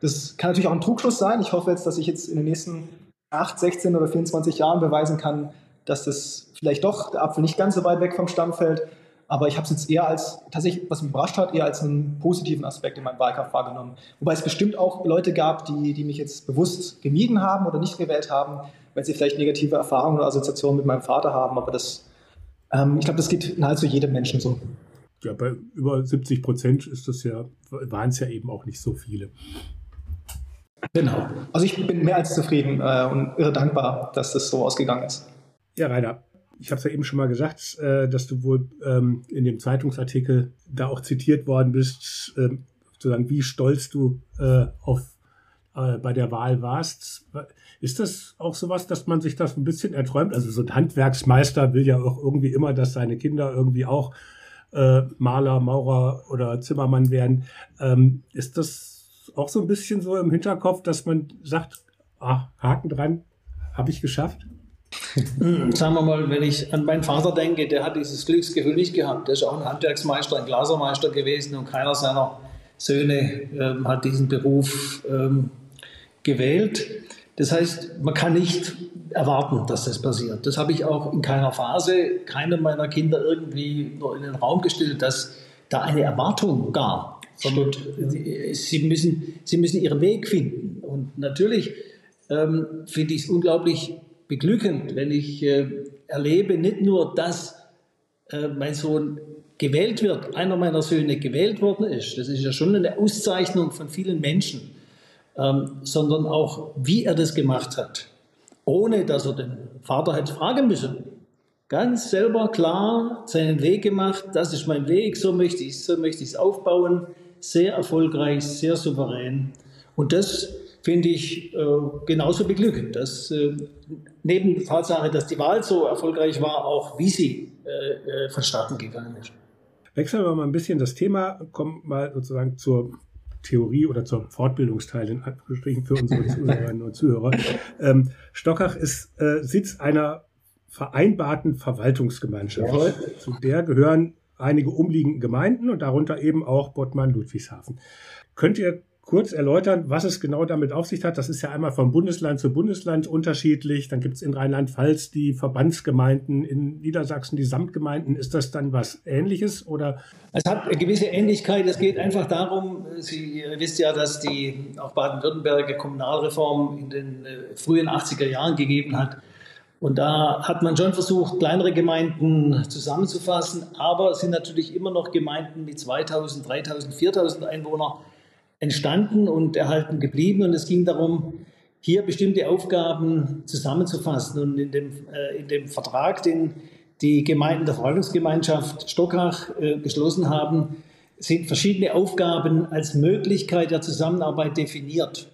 C: Das kann natürlich auch ein Trugschluss sein. Ich hoffe jetzt, dass ich jetzt in den nächsten 8, 16 oder 24 Jahren beweisen kann, dass das vielleicht doch der Apfel nicht ganz so weit weg vom Stamm fällt. Aber ich habe es jetzt eher als, tatsächlich, was mich überrascht hat, eher als einen positiven Aspekt in meinem Wahlkampf wahrgenommen. Wobei es bestimmt auch Leute gab, die, die mich jetzt bewusst gemieden haben oder nicht gewählt haben, weil sie vielleicht negative Erfahrungen oder Assoziationen mit meinem Vater haben. Aber das ähm, ich glaube, das geht nahezu jedem Menschen so.
A: Ja, bei über 70 Prozent ist das ja, waren es ja eben auch nicht so viele.
C: Genau. Also ich bin mehr als zufrieden äh, und irre dankbar, dass das so ausgegangen ist.
A: Ja, Rainer, ich habe es ja eben schon mal gesagt, äh, dass du wohl ähm, in dem Zeitungsartikel da auch zitiert worden bist, äh, sozusagen, wie stolz du äh, auf äh, bei der Wahl warst. Ist das auch sowas, dass man sich das ein bisschen erträumt? Also so ein Handwerksmeister will ja auch irgendwie immer, dass seine Kinder irgendwie auch äh, Maler, Maurer oder Zimmermann werden. Ähm, ist das auch so ein bisschen so im Hinterkopf, dass man sagt, ah, Haken dran, habe ich geschafft?
B: Hm, sagen wir mal, wenn ich an meinen Vater denke, der hat dieses Glücksgefühl nicht gehabt. Der ist auch ein Handwerksmeister, ein Glasermeister gewesen und keiner seiner Söhne ähm, hat diesen Beruf ähm, gewählt. Das heißt, man kann nicht erwarten, dass das passiert. Das habe ich auch in keiner Phase, keiner meiner Kinder irgendwie nur in den Raum gestellt, dass da eine Erwartung gab. Sondern sie müssen, sie müssen ihren Weg finden. Und natürlich ähm, finde ich es unglaublich beglückend, wenn ich äh, erlebe, nicht nur, dass äh, mein Sohn gewählt wird, einer meiner Söhne gewählt worden ist, das ist ja schon eine Auszeichnung von vielen Menschen, ähm, sondern auch, wie er das gemacht hat, ohne dass er den Vater hätte fragen müssen. Ganz selber klar seinen Weg gemacht, das ist mein Weg, so möchte ich so möchte es aufbauen, sehr erfolgreich, sehr souverän. Und das finde ich äh, genauso beglückend, dass äh, neben der Tatsache, dass die Wahl so erfolgreich war, auch wie sie äh, äh vonstatten gegangen ist.
A: Wechseln wir mal ein bisschen das Thema, kommen mal sozusagen zur Theorie oder zum Fortbildungsteil in Anführungsstrichen für unsere Zuhörerinnen und Zuhörer. Ähm, Stockach ist äh, Sitz einer vereinbarten Verwaltungsgemeinschaft. Ja. Zu der gehören einige umliegende Gemeinden und darunter eben auch Bottmann-Ludwigshafen. Könnt ihr kurz erläutern, was es genau damit auf sich hat? Das ist ja einmal von Bundesland zu Bundesland unterschiedlich. Dann gibt es in Rheinland-Pfalz die Verbandsgemeinden, in Niedersachsen die Samtgemeinden. Ist das dann was Ähnliches oder?
B: Es hat eine gewisse Ähnlichkeit. Es geht einfach darum, Sie wisst ja, dass die auch Baden-Württemberger Kommunalreform in den äh, frühen 80er Jahren gegeben hat. Und da hat man schon versucht, kleinere Gemeinden zusammenzufassen, aber es sind natürlich immer noch Gemeinden mit 2000, 3000, 4000 Einwohnern entstanden und erhalten geblieben. Und es ging darum, hier bestimmte Aufgaben zusammenzufassen. Und in dem, äh, in dem Vertrag, den die Gemeinden der Verwaltungsgemeinschaft Stockach äh, geschlossen haben, sind verschiedene Aufgaben als Möglichkeit der Zusammenarbeit definiert.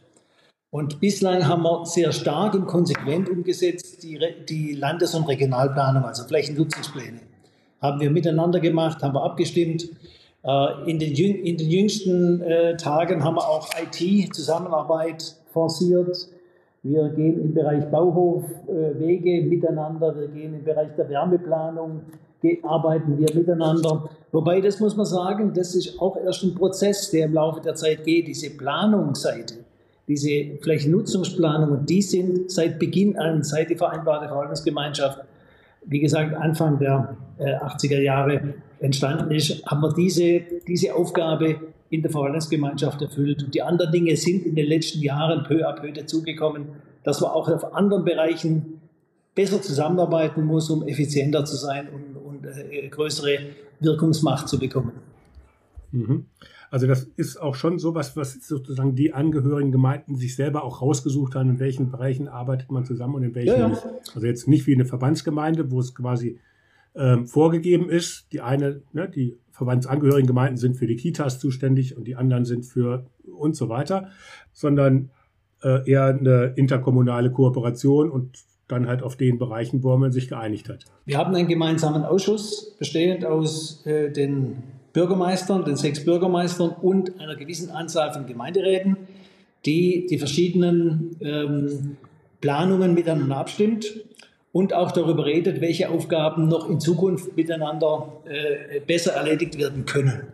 B: Und bislang haben wir sehr stark und konsequent umgesetzt die, die Landes- und Regionalplanung, also Flächennutzungspläne. Haben wir miteinander gemacht, haben wir abgestimmt. Äh, in den, in den jüngsten äh, Tagen haben wir auch IT-Zusammenarbeit forciert. Wir gehen im Bereich Bauhofwege äh, miteinander, wir gehen im Bereich der Wärmeplanung, arbeiten wir miteinander. Wobei, das muss man sagen, das ist auch erst ein Prozess, der im Laufe der Zeit geht. Diese Planungsseite, diese Flächennutzungsplanungen, die sind seit Beginn an, seit die vereinbarte Verwaltungsgemeinschaft wie gesagt, Anfang der äh, 80er Jahre entstanden ist, haben wir diese, diese Aufgabe in der Verwaltungsgemeinschaft erfüllt. Und die anderen Dinge sind in den letzten Jahren peu à peu dazugekommen, dass man auch auf anderen Bereichen besser zusammenarbeiten muss, um effizienter zu sein und, und äh, größere Wirkungsmacht zu bekommen.
A: Mhm. Also das ist auch schon sowas, was sozusagen die angehörigen Gemeinden sich selber auch rausgesucht haben, in welchen Bereichen arbeitet man zusammen und in welchen ja, ja. nicht. Also jetzt nicht wie eine Verbandsgemeinde, wo es quasi ähm, vorgegeben ist. Die eine, ne, die verbandsangehörigen Gemeinden sind für die Kitas zuständig und die anderen sind für und so weiter, sondern äh, eher eine interkommunale Kooperation und dann halt auf den Bereichen, wo man sich geeinigt hat.
B: Wir haben einen gemeinsamen Ausschuss bestehend aus äh, den Bürgermeistern, den sechs Bürgermeistern und einer gewissen Anzahl von Gemeinderäten, die die verschiedenen ähm, Planungen miteinander abstimmt und auch darüber redet, welche Aufgaben noch in Zukunft miteinander äh, besser erledigt werden können.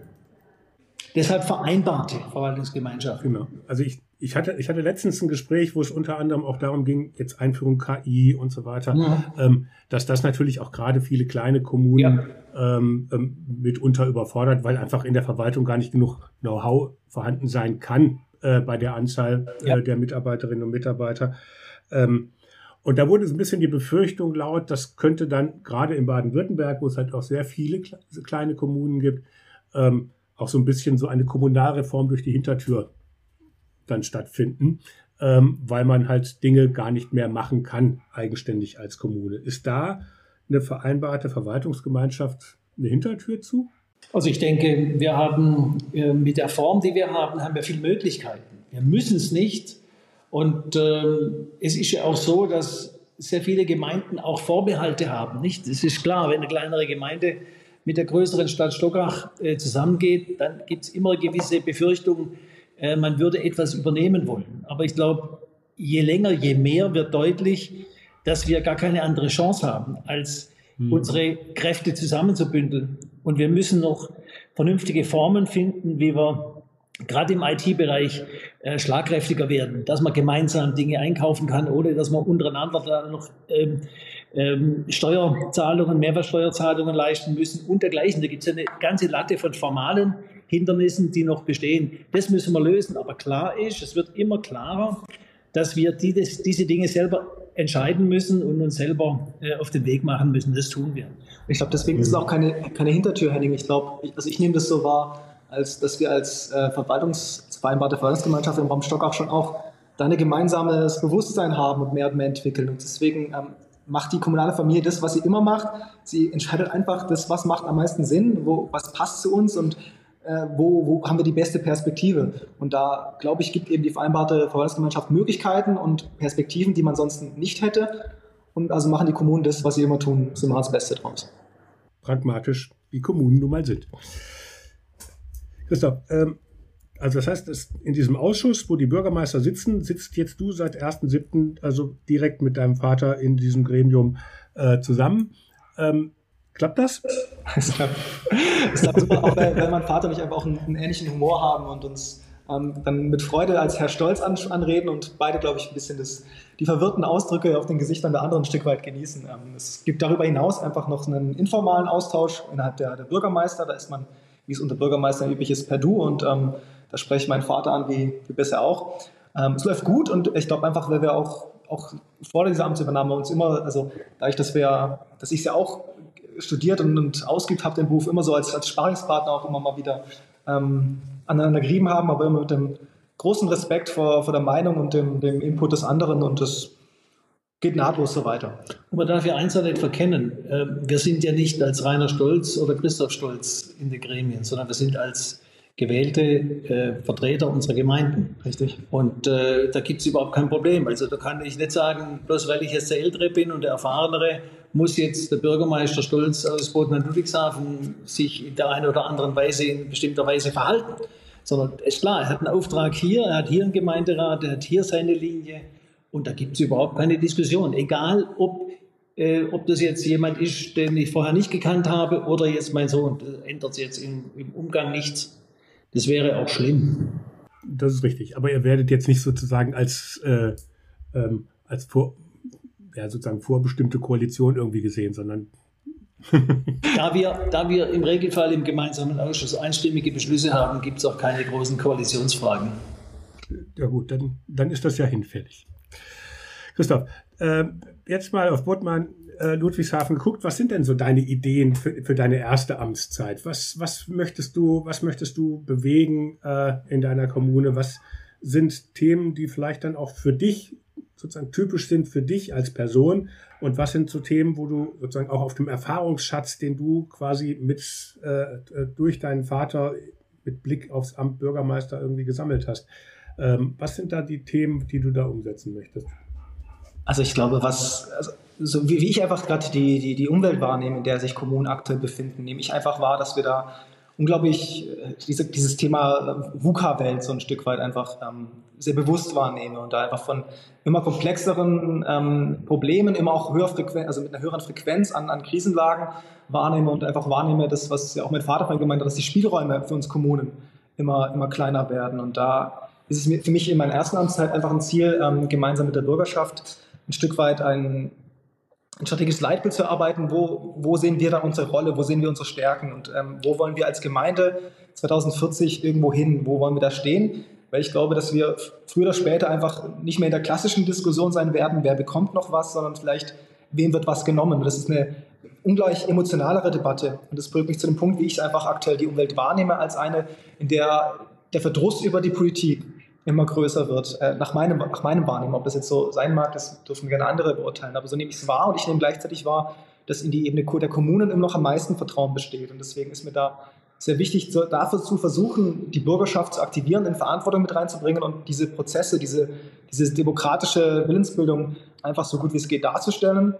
B: Deshalb vereinbarte Verwaltungsgemeinschaft.
A: Genau. Also ich, ich, hatte, ich hatte letztens ein Gespräch, wo es unter anderem auch darum ging, jetzt Einführung KI und so weiter, ja. ähm, dass das natürlich auch gerade viele kleine Kommunen ja. ähm, ähm, mitunter überfordert, weil einfach in der Verwaltung gar nicht genug Know-how vorhanden sein kann äh, bei der Anzahl äh, ja. der Mitarbeiterinnen und Mitarbeiter. Ähm, und da wurde so ein bisschen die Befürchtung laut, das könnte dann gerade in Baden-Württemberg, wo es halt auch sehr viele kleine Kommunen gibt, ähm, auch so ein bisschen so eine Kommunalreform durch die Hintertür dann stattfinden, ähm, weil man halt Dinge gar nicht mehr machen kann, eigenständig als Kommune. Ist da eine vereinbarte Verwaltungsgemeinschaft eine Hintertür zu?
B: Also ich denke, wir haben äh, mit der Form, die wir haben, haben wir viele Möglichkeiten. Wir müssen es nicht. Und äh, es ist ja auch so, dass sehr viele Gemeinden auch Vorbehalte haben. Nicht? Es ist klar, wenn eine kleinere Gemeinde mit der größeren Stadt Stockach äh, zusammengeht, dann gibt es immer gewisse Befürchtungen, äh, man würde etwas übernehmen wollen. Aber ich glaube, je länger, je mehr wird deutlich, dass wir gar keine andere Chance haben, als mhm. unsere Kräfte zusammenzubündeln. Und wir müssen noch vernünftige Formen finden, wie wir gerade im IT-Bereich äh, schlagkräftiger werden, dass man gemeinsam Dinge einkaufen kann, ohne dass man untereinander da noch ähm, ähm, Steuerzahlungen, Mehrwertsteuerzahlungen leisten müssen und dergleichen. Da gibt es eine ganze Latte von formalen Hindernissen, die noch bestehen. Das müssen wir lösen. Aber klar ist, es wird immer klarer, dass wir die, das, diese Dinge selber entscheiden müssen und uns selber äh, auf den Weg machen müssen. Das tun wir.
C: Ich glaube, deswegen ist es auch keine, keine Hintertür, Henning. Ich glaube, also ich nehme das so wahr, als dass wir als äh, Verwaltungsvereinbarte Verwaltungsgemeinschaft im Raum Stockach schon auch da ein gemeinsames Bewusstsein haben und mehr und mehr entwickeln. Und deswegen ähm, macht die kommunale Familie das, was sie immer macht. Sie entscheidet einfach das, was macht am meisten Sinn, wo, was passt zu uns und äh, wo, wo haben wir die beste Perspektive. Und da, glaube ich, gibt eben die vereinbarte Verwaltungsgemeinschaft Möglichkeiten und Perspektiven, die man sonst nicht hätte. Und also machen die Kommunen das, was sie immer tun. Sie machen das Beste draus.
A: Pragmatisch, wie Kommunen nun mal sind. Christoph, ähm, also das heißt, in diesem Ausschuss, wo die Bürgermeister sitzen, sitzt jetzt du seit 1.7., also direkt mit deinem Vater in diesem Gremium äh, zusammen. Ähm, klappt das?
C: Es klappt, super, auch weil mein Vater und ich einfach auch einen, einen ähnlichen Humor haben und uns ähm, dann mit Freude als Herr Stolz an, anreden und beide, glaube ich, ein bisschen das, die verwirrten Ausdrücke auf den Gesichtern der anderen ein Stück weit genießen. Ähm, es gibt darüber hinaus einfach noch einen informalen Austausch innerhalb der, der Bürgermeister. Da ist man, wie es unter Bürgermeistern üblich ist, per Du und ähm, da spreche ich meinen Vater an, wie, wie bisher auch. Ähm, es läuft gut und ich glaube einfach, weil wir auch, auch vor dieser Amtsübernahme uns immer, also dadurch, dass wir, dass ich es ja auch studiert und, und ausgeübt habe, den Beruf immer so als, als Sparingspartner auch immer mal wieder ähm, aneinander gerieben haben, aber immer mit dem großen Respekt vor, vor der Meinung und dem, dem Input des anderen und das geht nahtlos so weiter.
B: Und man darf ja eins auch nicht verkennen. Ähm, wir sind ja nicht als Rainer Stolz oder Christoph Stolz in den Gremien, sondern wir sind als gewählte äh, Vertreter unserer Gemeinden.
C: Richtig.
B: Und äh, da gibt es überhaupt kein Problem. Also da kann ich nicht sagen, bloß weil ich jetzt der Ältere bin und der Erfahrenere, muss jetzt der Bürgermeister Stolz aus Boden-Ludwigshafen sich in der einen oder anderen Weise in bestimmter Weise verhalten. Sondern ist klar, er hat einen Auftrag hier, er hat hier einen Gemeinderat, er hat hier seine Linie und da gibt es überhaupt keine Diskussion. Egal, ob, äh, ob das jetzt jemand ist, den ich vorher nicht gekannt habe oder jetzt mein Sohn, das ändert jetzt im, im Umgang nichts. Das wäre auch schlimm.
A: Das ist richtig. Aber ihr werdet jetzt nicht sozusagen als, äh, ähm, als vor, ja, sozusagen vorbestimmte Koalition irgendwie gesehen, sondern
B: da, wir, da wir im Regelfall im gemeinsamen Ausschuss einstimmige Beschlüsse haben, gibt es auch keine großen Koalitionsfragen.
A: Ja gut, dann, dann ist das ja hinfällig. Christoph, äh, jetzt mal auf Bottmann äh, Ludwigshafen geguckt. Was sind denn so deine Ideen für, für deine erste Amtszeit? Was, was, möchtest du, was möchtest du bewegen äh, in deiner Kommune? Was sind Themen, die vielleicht dann auch für dich sozusagen typisch sind für dich als Person? Und was sind so Themen, wo du sozusagen auch auf dem Erfahrungsschatz, den du quasi mit äh, äh durch deinen Vater mit Blick aufs Amt Bürgermeister irgendwie gesammelt hast? Ähm, was sind da die Themen, die du da umsetzen möchtest?
C: Also ich glaube, was, also so wie, wie ich einfach gerade die, die, die Umwelt wahrnehme, in der sich Kommunen aktuell befinden, nehme ich einfach wahr, dass wir da unglaublich äh, diese, dieses Thema VUCA-Welt so ein Stück weit einfach ähm, sehr bewusst wahrnehme und da einfach von immer komplexeren ähm, Problemen, immer auch höher Frequenz, also mit einer höheren Frequenz an, an Krisenlagen wahrnehme und einfach wahrnehme, das, was ja auch mein Vater vorhin gemeint hat, dass die Spielräume für uns Kommunen immer, immer kleiner werden. Und da ist es für mich in meiner ersten Amtszeit einfach ein Ziel, ähm, gemeinsam mit der Bürgerschaft ein Stück weit ein, ein strategisches Leitbild zu erarbeiten, wo, wo sehen wir da unsere Rolle, wo sehen wir unsere Stärken und ähm, wo wollen wir als Gemeinde 2040 irgendwo hin, wo wollen wir da stehen, weil ich glaube, dass wir früher oder später einfach nicht mehr in der klassischen Diskussion sein werden, wer bekommt noch was, sondern vielleicht, wem wird was genommen. Das ist eine ungleich emotionalere Debatte. Und das bringt mich zu dem Punkt, wie ich einfach aktuell die Umwelt wahrnehme, als eine, in der der Verdruss über die Politik immer größer wird, äh, nach, meinem, nach meinem Wahrnehmen. Ob das jetzt so sein mag, das dürfen gerne andere beurteilen. Aber so nehme ich es wahr und ich nehme gleichzeitig wahr, dass in die Ebene der Kommunen immer noch am meisten Vertrauen besteht. Und deswegen ist mir da sehr wichtig, dafür zu versuchen, die Bürgerschaft zu aktivieren, in Verantwortung mit reinzubringen und diese Prozesse, diese, diese demokratische Willensbildung einfach so gut wie es geht darzustellen.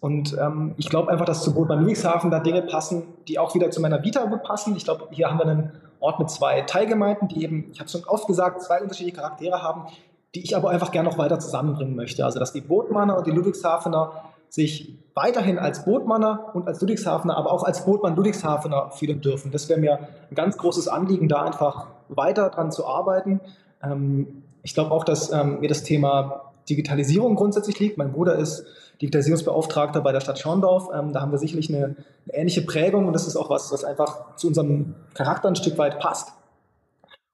C: Und ähm, ich glaube einfach, dass zu Boot beim Ludwigshafen da Dinge passen, die auch wieder zu meiner Vita gut passen. Ich glaube, hier haben wir einen Ort mit zwei Teilgemeinden, die eben, ich habe es schon oft gesagt, zwei unterschiedliche Charaktere haben, die ich aber einfach gerne noch weiter zusammenbringen möchte. Also dass die Bootmanner und die Ludwigshafener sich weiterhin als Bootmanner und als Ludwigshafener, aber auch als Bootmann Ludwigshafener fühlen dürfen. Das wäre mir ein ganz großes Anliegen, da einfach weiter dran zu arbeiten. Ähm, ich glaube auch, dass ähm, mir das Thema Digitalisierung grundsätzlich liegt. Mein Bruder ist Digitalisierungsbeauftragter bei der Stadt Schorndorf. Ähm, da haben wir sicherlich eine, eine, ähnliche Prägung und das ist auch was, was einfach zu unserem Charakter ein Stück weit passt.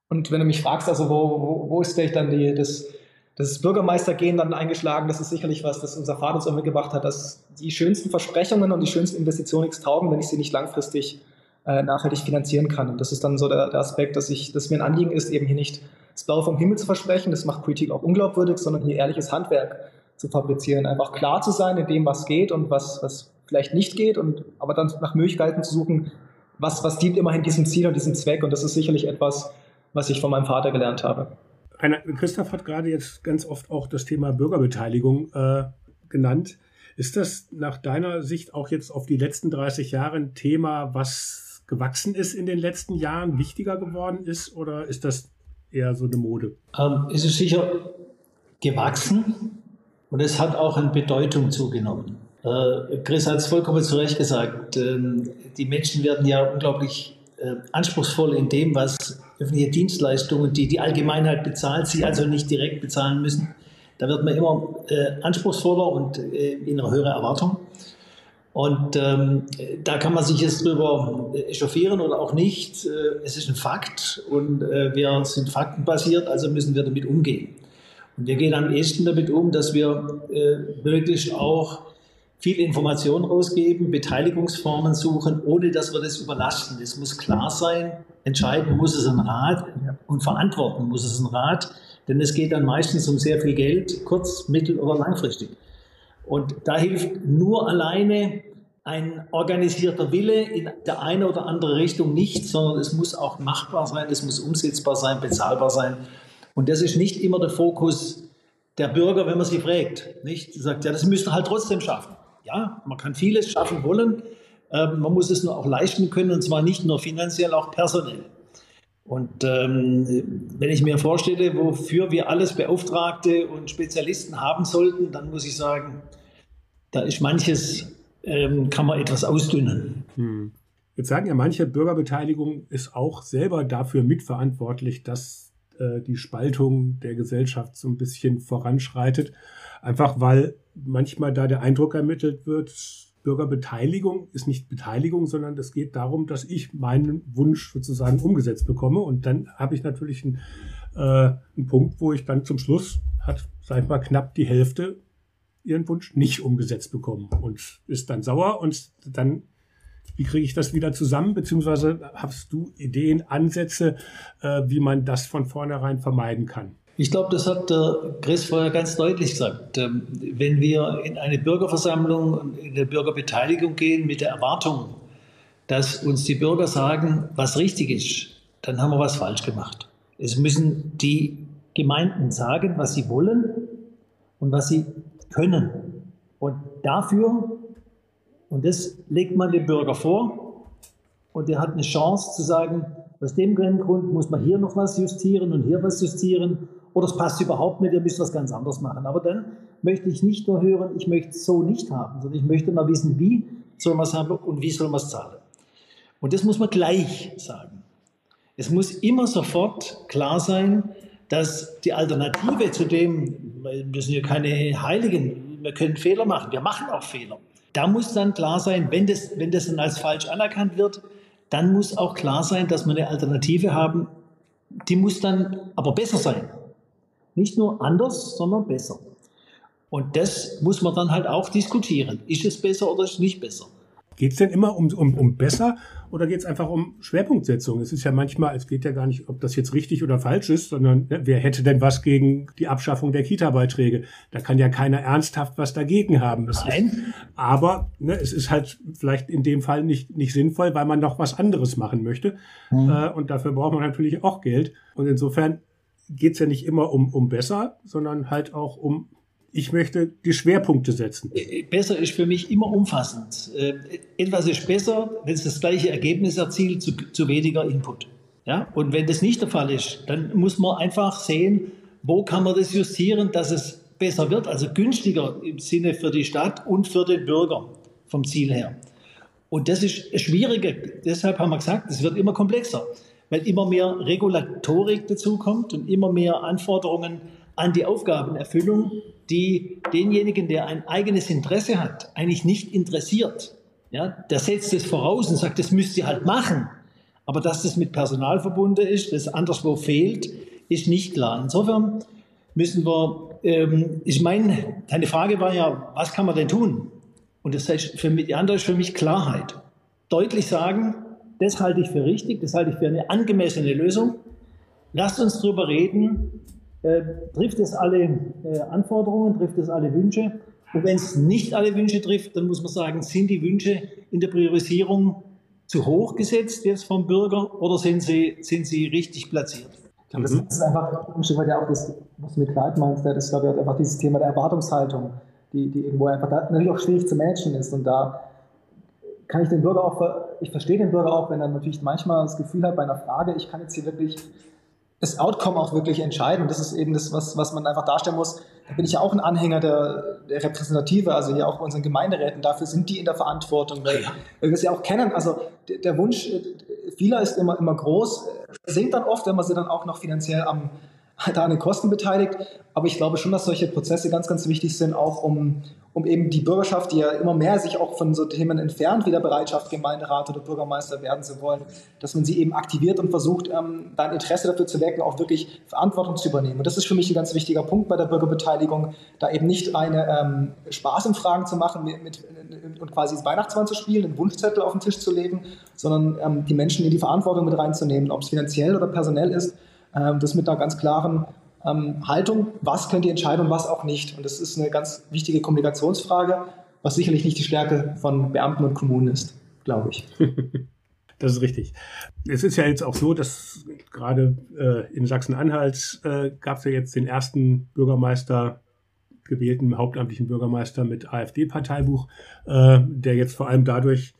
C: Und wenn du mich fragst, also wo, wo, wo ist vielleicht dann die, das, Das Bürgermeistergehen dann eingeschlagen, das ist sicherlich was, das unser Vater uns immer gebracht hat, dass die schönsten Versprechungen und die schönsten Investitionen nichts taugen, wenn ich sie nicht langfristig äh, nachhaltig finanzieren kann. Und das ist dann so der, der, Aspekt, dass, ich, dass mir ein Anliegen ist, eben hier nicht das Blaue vom Himmel zu versprechen, das macht Politik auch unglaubwürdig, sondern hier ehrliches Handwerk zu fabrizieren, einfach klar zu sein in dem, was geht und was, was vielleicht nicht geht, und aber dann nach Möglichkeiten zu suchen, was, was dient immerhin diesem Ziel und diesem Zweck. Und das ist sicherlich etwas, was ich von meinem Vater gelernt habe.
A: Christoph hat gerade jetzt ganz oft auch das Thema Bürgerbeteiligung äh, genannt. Ist das nach deiner Sicht auch jetzt auf die letzten 30 Jahre ein Thema, was gewachsen ist in den letzten Jahren, wichtiger geworden ist oder ist das eher so eine Mode?
B: Ähm, es ist sicher gewachsen und es hat auch an Bedeutung zugenommen. Äh, Chris hat es vollkommen zu Recht gesagt. Ähm, die Menschen werden ja unglaublich äh, anspruchsvoll in dem, was öffentliche Dienstleistungen, die die Allgemeinheit bezahlt, sie also nicht direkt bezahlen müssen. Da wird man immer äh, anspruchsvoller und in einer höheren Erwartung. Und ähm, da kann man sich jetzt drüber echauffieren oder auch nicht. Es ist ein Fakt und äh, wir sind faktenbasiert, also müssen wir damit umgehen. Und wir gehen am ehesten damit um, dass wir äh, möglichst auch viel Information rausgeben, Beteiligungsformen suchen, ohne dass wir das überlasten. Es muss klar sein, entscheiden muss es ein Rat und verantworten muss es ein Rat, denn es geht dann meistens um sehr viel Geld, kurz-, mittel- oder langfristig. Und da hilft nur alleine ein organisierter Wille in der eine oder andere Richtung nicht, sondern es muss auch machbar sein, es muss umsetzbar sein, bezahlbar sein. Und das ist nicht immer der Fokus der Bürger, wenn man sie fragt. Nicht? Sie sagt, ja, das müsst ihr halt trotzdem schaffen. Ja, man kann vieles schaffen wollen, ähm, man muss es nur auch leisten können und zwar nicht nur finanziell, auch personell. Und ähm, wenn ich mir vorstelle, wofür wir alles Beauftragte und Spezialisten haben sollten, dann muss ich sagen, da ist manches, ähm, kann man etwas ausdünnen. Hm.
A: Jetzt sagen ja manche, Bürgerbeteiligung ist auch selber dafür mitverantwortlich, dass äh, die Spaltung der Gesellschaft so ein bisschen voranschreitet. Einfach weil manchmal da der Eindruck ermittelt wird, Bürgerbeteiligung ist nicht Beteiligung, sondern es geht darum, dass ich meinen Wunsch sozusagen umgesetzt bekomme. Und dann habe ich natürlich einen, äh, einen Punkt, wo ich dann zum Schluss hat, sag ich mal, knapp die Hälfte ihren Wunsch nicht umgesetzt bekommen und ist dann sauer und dann wie kriege ich das wieder zusammen? Beziehungsweise hast du Ideen, Ansätze, äh, wie man das von vornherein vermeiden kann?
B: Ich glaube, das hat der Chris vorher ganz deutlich gesagt. Ähm, wenn wir in eine Bürgerversammlung, in eine Bürgerbeteiligung gehen mit der Erwartung, dass uns die Bürger sagen, was richtig ist, dann haben wir was falsch gemacht. Es müssen die Gemeinden sagen, was sie wollen und was sie können. Und dafür und das legt man dem Bürger vor und der hat eine Chance zu sagen, aus dem Grund muss man hier noch was justieren und hier was justieren oder es passt überhaupt nicht, ihr müsst was ganz anderes machen. Aber dann möchte ich nicht nur hören, ich möchte es so nicht haben, sondern ich möchte mal wissen, wie soll man es haben und wie soll man es zahlen. Und das muss man gleich sagen. Es muss immer sofort klar sein, dass die Alternative zu dem, wir sind ja keine Heiligen, wir können Fehler machen, wir machen auch Fehler. Da muss dann klar sein, wenn das, wenn das dann als falsch anerkannt wird, dann muss auch klar sein, dass wir eine Alternative haben, die muss dann aber besser sein. Nicht nur anders, sondern besser. Und das muss man dann halt auch diskutieren. Ist es besser oder ist es nicht besser?
A: Geht es denn immer um, um, um besser oder geht es einfach um Schwerpunktsetzung? Es ist ja manchmal, es geht ja gar nicht, ob das jetzt richtig oder falsch ist, sondern ne, wer hätte denn was gegen die Abschaffung der Kita-Beiträge? Da kann ja keiner ernsthaft was dagegen haben. Das Nein. Ist, aber ne, es ist halt vielleicht in dem Fall nicht, nicht sinnvoll, weil man noch was anderes machen möchte. Mhm. Äh, und dafür braucht man natürlich auch Geld. Und insofern geht es ja nicht immer um, um besser, sondern halt auch um ich möchte die Schwerpunkte setzen.
B: Äh, besser ist für mich immer umfassend. Äh, etwas ist besser, wenn es das gleiche Ergebnis erzielt, zu, zu weniger Input. Ja? Und wenn das nicht der Fall ist, dann muss man einfach sehen, wo kann man das justieren, dass es besser wird, also günstiger im Sinne für die Stadt und für den Bürger vom Ziel her. Und das ist schwieriger. Deshalb haben wir gesagt, es wird immer komplexer, weil immer mehr Regulatorik dazukommt und immer mehr Anforderungen an die Aufgabenerfüllung die denjenigen, der ein eigenes Interesse hat, eigentlich nicht interessiert. Ja, der setzt es voraus und sagt, das müsst ihr halt machen. Aber dass das mit Personal verbunden ist, das anderswo fehlt, ist nicht klar. Insofern müssen wir, ähm, ich meine, deine Frage war ja, was kann man denn tun? Und das heißt für mich, die andere ist für mich Klarheit. Deutlich sagen, das halte ich für richtig, das halte ich für eine angemessene Lösung. Lasst uns darüber reden, äh, trifft es alle äh, Anforderungen, trifft es alle Wünsche. Und wenn es nicht alle Wünsche trifft, dann muss man sagen, sind die Wünsche in der Priorisierung zu hoch gesetzt jetzt vom Bürger oder sind sie, sind sie richtig platziert?
C: Ich glaube, das ist einfach ein Stück weit ja auch das, was du mit Kleid meinst, das ist, glaube ich, einfach dieses Thema der Erwartungshaltung, die, die irgendwo einfach da natürlich auch schwierig zu managen ist. Und da kann ich den Bürger auch, ich verstehe den Bürger auch, wenn er natürlich manchmal das Gefühl hat bei einer Frage, ich kann jetzt hier wirklich das Outcome auch wirklich entscheiden. Und das ist eben das, was, was man einfach darstellen muss. Da bin ich ja auch ein Anhänger der, der Repräsentative, also hier auch bei unseren Gemeinderäten. Dafür sind die in der Verantwortung, weil, weil wir es ja auch kennen. Also der, der Wunsch vieler ist immer, immer groß, sinkt dann oft, wenn man sie dann auch noch finanziell am, da an den Kosten beteiligt. Aber ich glaube schon, dass solche Prozesse ganz, ganz wichtig sind, auch um, um eben die Bürgerschaft, die ja immer mehr sich auch von so Themen entfernt, wie der Bereitschaft, Gemeinderat oder Bürgermeister werden zu wollen, dass man sie eben aktiviert und versucht, ähm, da ein Interesse dafür zu wecken, auch wirklich Verantwortung zu übernehmen. Und das ist für mich ein ganz wichtiger Punkt bei der Bürgerbeteiligung, da eben nicht eine ähm, Spaßumfragen zu machen mit, mit, und quasi das Weihnachtsmann zu spielen, einen Wunschzettel auf den Tisch zu legen, sondern ähm, die Menschen in die Verantwortung mit reinzunehmen, ob es finanziell oder personell ist ähm, das mit einer ganz klaren ähm, Haltung, was könnt ihr entscheiden und was auch nicht. Und das ist eine ganz wichtige Kommunikationsfrage, was sicherlich nicht die Stärke von Beamten und Kommunen ist, glaube ich.
A: Das ist richtig. Es ist ja jetzt auch so, dass gerade äh, in Sachsen-Anhalt äh, gab es ja jetzt den ersten Bürgermeister, gewählten hauptamtlichen Bürgermeister mit AfD-Parteibuch, äh, der jetzt vor allem dadurch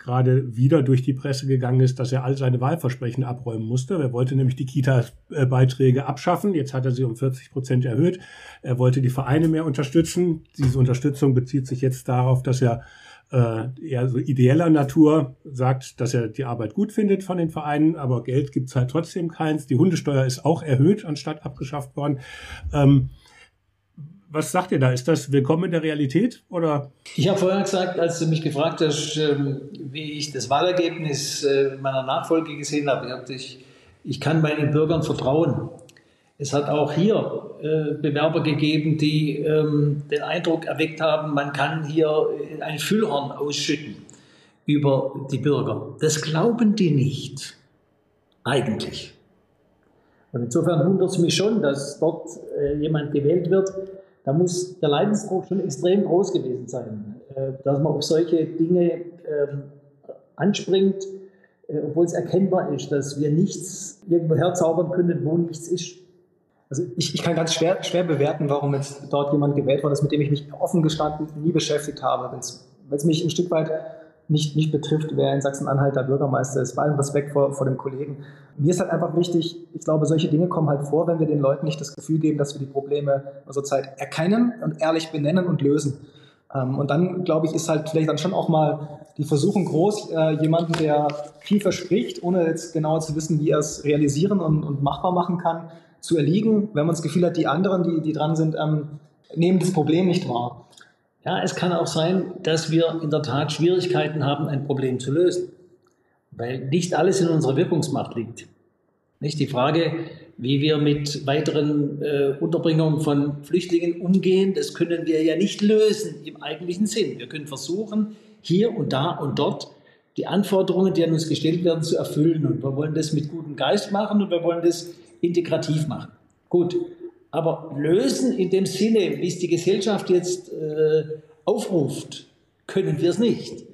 A: gerade wieder durch die Presse gegangen ist, dass er all seine Wahlversprechen abräumen musste. Er wollte nämlich die Kita-Beiträge abschaffen. Jetzt hat er sie um 40 Prozent erhöht. Er wollte die Vereine mehr unterstützen. Diese Unterstützung bezieht sich jetzt darauf, dass er äh, eher so ideeller Natur sagt, dass er die Arbeit gut findet von den Vereinen, aber Geld gibt's halt trotzdem keins. Die Hundesteuer ist auch erhöht, anstatt abgeschafft worden. Ähm, was sagt ihr da? Ist das willkommen in der Realität oder?
B: Ich habe vorher gesagt, als du mich gefragt hast, ähm, wie ich das Wahlergebnis äh, meiner Nachfolge gesehen habe, ich, ich kann meinen Bürgern vertrauen. Es hat auch hier äh, Bewerber gegeben, die ähm, den Eindruck erweckt haben, man kann hier ein Füllhorn ausschütten über die Bürger. Das glauben die nicht. Eigentlich. Und insofern wundert es mich schon, dass dort äh, jemand gewählt wird, da muss der Leidensdruck schon extrem groß gewesen sein, äh, dass man auf solche Dinge ähm, anspringt, äh, obwohl es erkennbar ist, dass wir nichts irgendwo herzaubern können, wo nichts ist.
C: Also ich, ich kann ganz schwer, schwer bewerten, warum jetzt dort jemand gewählt worden ist, mit dem ich mich offen gestanden nie beschäftigt habe, weil es mich ein Stück weit nicht, nicht betrifft, wer in Sachsen-Anhalt der Bürgermeister ist, bei allem Respekt vor, vor dem Kollegen. Mir ist halt einfach wichtig, ich glaube, solche Dinge kommen halt vor, wenn wir den Leuten nicht das Gefühl geben, dass wir die Probleme unserer Zeit erkennen und ehrlich benennen und lösen. Ähm, und dann, glaube ich, ist halt vielleicht dann schon auch mal die Versuchung groß, äh, jemanden, der viel verspricht, ohne jetzt genauer zu wissen, wie er es realisieren und, und machbar machen kann, zu erliegen, wenn man das Gefühl hat, die anderen, die, die dran sind, ähm, nehmen das Problem nicht wahr.
B: Ja, es kann auch sein, dass wir in der Tat Schwierigkeiten haben, ein Problem zu lösen, weil nicht alles in unserer Wirkungsmacht liegt. Nicht die Frage, wie wir mit weiteren äh, Unterbringungen von Flüchtlingen umgehen, das können wir ja nicht lösen im eigentlichen Sinn. Wir können versuchen, hier und da und dort die Anforderungen, die an uns gestellt werden, zu erfüllen. Und wir wollen das mit gutem Geist machen und wir wollen das integrativ machen. Gut, aber lösen in dem Sinne, wie es die Gesellschaft jetzt äh, aufruft, können wir es nicht.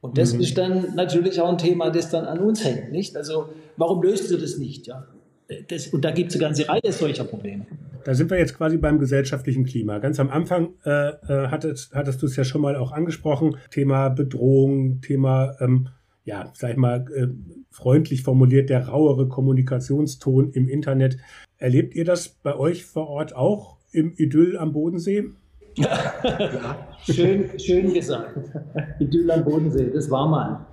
B: Und das mhm. ist dann natürlich auch ein Thema, das dann an uns hängt. Nicht? Also warum löst du das nicht? Ja? Das, und da gibt es eine ganze Reihe solcher Probleme.
A: Da sind wir jetzt quasi beim gesellschaftlichen Klima. Ganz am Anfang äh, äh hattest, hattest du es ja schon mal auch angesprochen. Thema Bedrohung, Thema, ähm, ja, sag ich mal, äh, freundlich formuliert, der rauere Kommunikationston im Internet. Erlebt ihr das bei euch vor Ort auch im Idyll am Bodensee?
B: ja, schön, schön gesagt. Idyll am Bodensee, das war mal.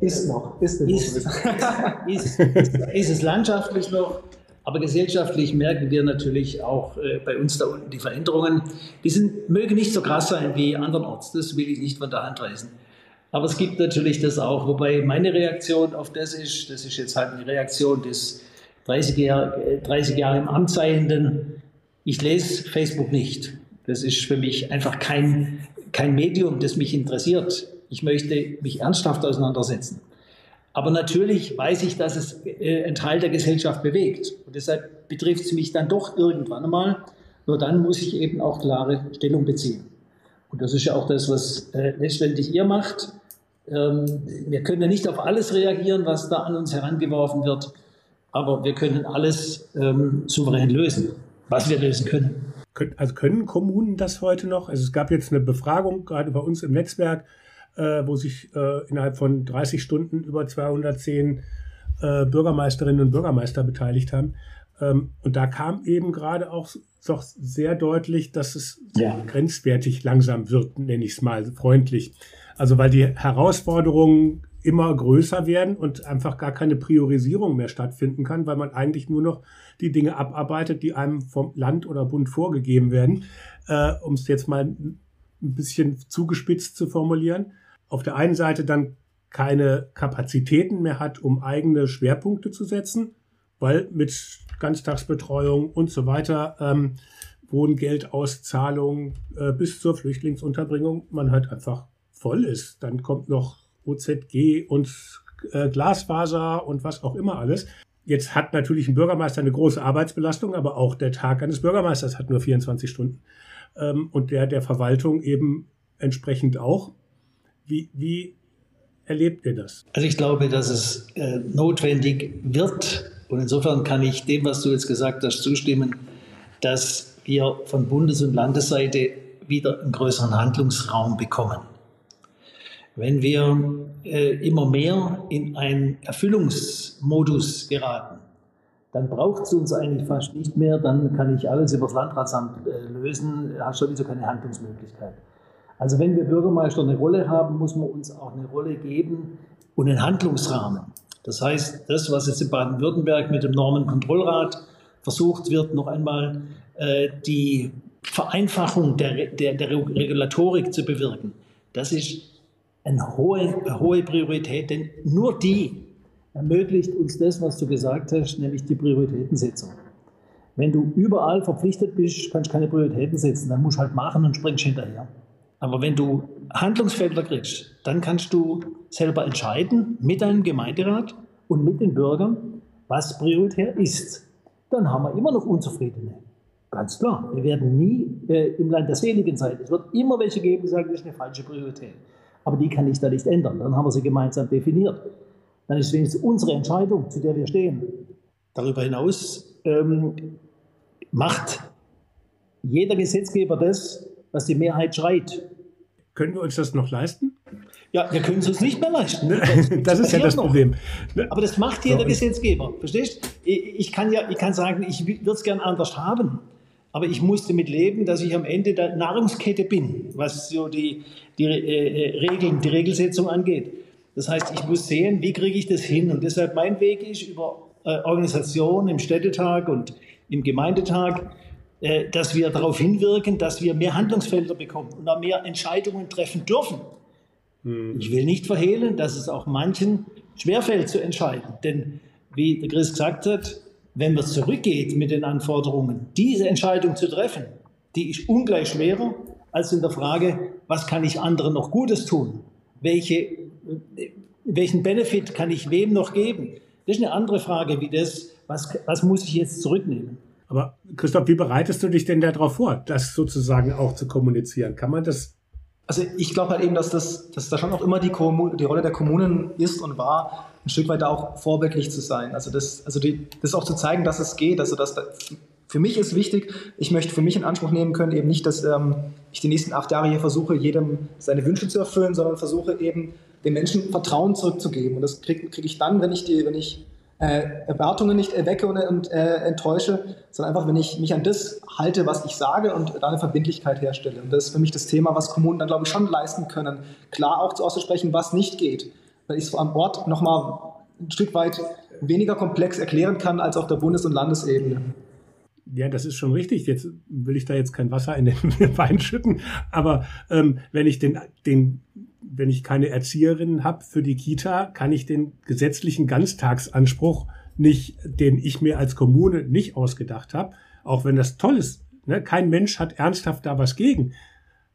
C: Ist noch, ist, ist,
B: ist, ist, ist es landschaftlich noch, aber gesellschaftlich merken wir natürlich auch äh, bei uns da unten die Veränderungen. Die sind, mögen nicht so krass sein wie andernorts, das will ich nicht von der Hand weisen. Aber es gibt natürlich das auch, wobei meine Reaktion auf das ist, das ist jetzt halt eine Reaktion des 30 Jahre, 30 Jahre im Amt seienden Ich lese Facebook nicht. Das ist für mich einfach kein, kein Medium, das mich interessiert. Ich möchte mich ernsthaft auseinandersetzen. Aber natürlich weiß ich, dass es äh, einen Teil der Gesellschaft bewegt. Und deshalb betrifft es mich dann doch irgendwann einmal. Nur dann muss ich eben auch klare Stellung beziehen. Und das ist ja auch das, was äh, letztendlich ihr macht. Ähm, wir können ja nicht auf alles reagieren, was da an uns herangeworfen wird, aber wir können alles ähm, souverän lösen, was wir lösen können.
A: Also können Kommunen das heute noch? Also es gab jetzt eine Befragung gerade bei uns im Netzwerk, äh, wo sich äh, innerhalb von 30 Stunden über 210 äh, Bürgermeisterinnen und Bürgermeister beteiligt haben. Ähm, und da kam eben gerade auch doch sehr deutlich, dass es ja. grenzwertig langsam wird, nenne ich es mal freundlich. Also weil die Herausforderungen immer größer werden und einfach gar keine Priorisierung mehr stattfinden kann, weil man eigentlich nur noch die Dinge abarbeitet, die einem vom Land oder Bund vorgegeben werden, äh, um es jetzt mal ein bisschen zugespitzt zu formulieren. Auf der einen Seite dann keine Kapazitäten mehr hat, um eigene Schwerpunkte zu setzen, weil mit Ganztagsbetreuung und so weiter, ähm, Wohngeldauszahlung äh, bis zur Flüchtlingsunterbringung man halt einfach voll ist. Dann kommt noch OZG und äh, Glasfaser und was auch immer alles. Jetzt hat natürlich ein Bürgermeister eine große Arbeitsbelastung, aber auch der Tag eines Bürgermeisters hat nur 24 Stunden. Ähm, und der der Verwaltung eben entsprechend auch. Wie, wie erlebt ihr das?
B: Also ich glaube, dass es äh, notwendig wird, und insofern kann ich dem, was du jetzt gesagt hast, zustimmen, dass wir von Bundes- und Landesseite wieder einen größeren Handlungsraum bekommen. Wenn wir äh, immer mehr in einen Erfüllungsmodus geraten, dann braucht es uns eigentlich fast nicht mehr, dann kann ich alles über das Landratsamt äh, lösen, hat sowieso keine Handlungsmöglichkeit. Also wenn wir Bürgermeister eine Rolle haben, muss man uns auch eine Rolle geben und einen Handlungsrahmen. Das heißt, das, was jetzt in Baden-Württemberg mit dem Normenkontrollrat versucht wird, noch einmal äh, die Vereinfachung der, der, der Regulatorik zu bewirken, das ist eine hohe, eine hohe Priorität, denn nur die ermöglicht uns das, was du gesagt hast, nämlich die Prioritätensetzung. Wenn du überall verpflichtet bist, kannst du keine Prioritäten setzen, dann musst du halt machen und springst hinterher. Aber wenn du Handlungsfelder kriegst, dann kannst du selber entscheiden mit deinem Gemeinderat und mit den Bürgern, was prioritär ist. Dann haben wir immer noch Unzufriedene. Ganz klar. Wir werden nie äh, im Land der Seligen sein. Es wird immer welche geben, die sagen, das ist eine falsche Priorität. Aber die kann ich da nicht ändern. Dann haben wir sie gemeinsam definiert. Dann ist wenigstens unsere Entscheidung, zu der wir stehen. Darüber hinaus ähm, macht jeder Gesetzgeber das, was die Mehrheit schreit.
A: Können wir uns das noch leisten?
B: Ja, wir können es uns nicht mehr leisten. Ne?
A: Das, ist ja das noch. Problem.
B: Ne? Aber das macht jeder Gesetzgeber. Verstehst? Ich kann ja, ich kann sagen, ich würde es gern anders haben. Aber ich muss damit leben, dass ich am Ende der Nahrungskette bin, was so die, die äh, äh, Regeln, die Regelsetzung angeht. Das heißt, ich muss sehen, wie kriege ich das hin? Und deshalb mein Weg ist über äh, Organisation im Städtetag und im Gemeindetag, äh, dass wir darauf hinwirken, dass wir mehr Handlungsfelder bekommen und auch mehr Entscheidungen treffen dürfen. Hm. Ich will nicht verhehlen, dass es auch manchen schwerfällt zu entscheiden. Denn wie der Chris gesagt hat, wenn man zurückgeht mit den Anforderungen, diese Entscheidung zu treffen, die ist ungleich schwerer als in der Frage, was kann ich anderen noch Gutes tun? Welche, welchen Benefit kann ich wem noch geben? Das ist eine andere Frage wie das, was, was muss ich jetzt zurücknehmen?
A: Aber Christoph, wie bereitest du dich denn darauf vor, das sozusagen auch zu kommunizieren? Kann man das?
C: Also ich glaube halt eben, dass das, dass da schon auch immer die, die Rolle der Kommunen ist und war, ein Stück weit auch vorbildlich zu sein. Also das, also die, das auch zu zeigen, dass es geht. Also dass da, für mich ist wichtig, ich möchte für mich in Anspruch nehmen können, eben nicht, dass ähm, ich die nächsten acht Jahre hier versuche, jedem seine Wünsche zu erfüllen, sondern versuche eben den Menschen Vertrauen zurückzugeben. Und das kriege krieg ich dann, wenn ich die, wenn ich äh, Erwartungen nicht erwecke und, und äh, enttäusche, sondern einfach, wenn ich mich an das halte, was ich sage und da eine Verbindlichkeit herstelle. Und das ist für mich das Thema, was Kommunen dann, glaube ich, schon leisten können, klar auch auszusprechen, was nicht geht. Weil ich es am Ort nochmal ein Stück weit weniger komplex erklären kann als auf der Bundes- und Landesebene.
A: Ja, das ist schon richtig. Jetzt will ich da jetzt kein Wasser in den Wein schütten, aber ähm, wenn ich den, den wenn ich keine Erzieherin habe für die Kita, kann ich den gesetzlichen Ganztagsanspruch nicht, den ich mir als Kommune nicht ausgedacht habe, auch wenn das toll ist, Ne? Kein Mensch hat ernsthaft da was gegen.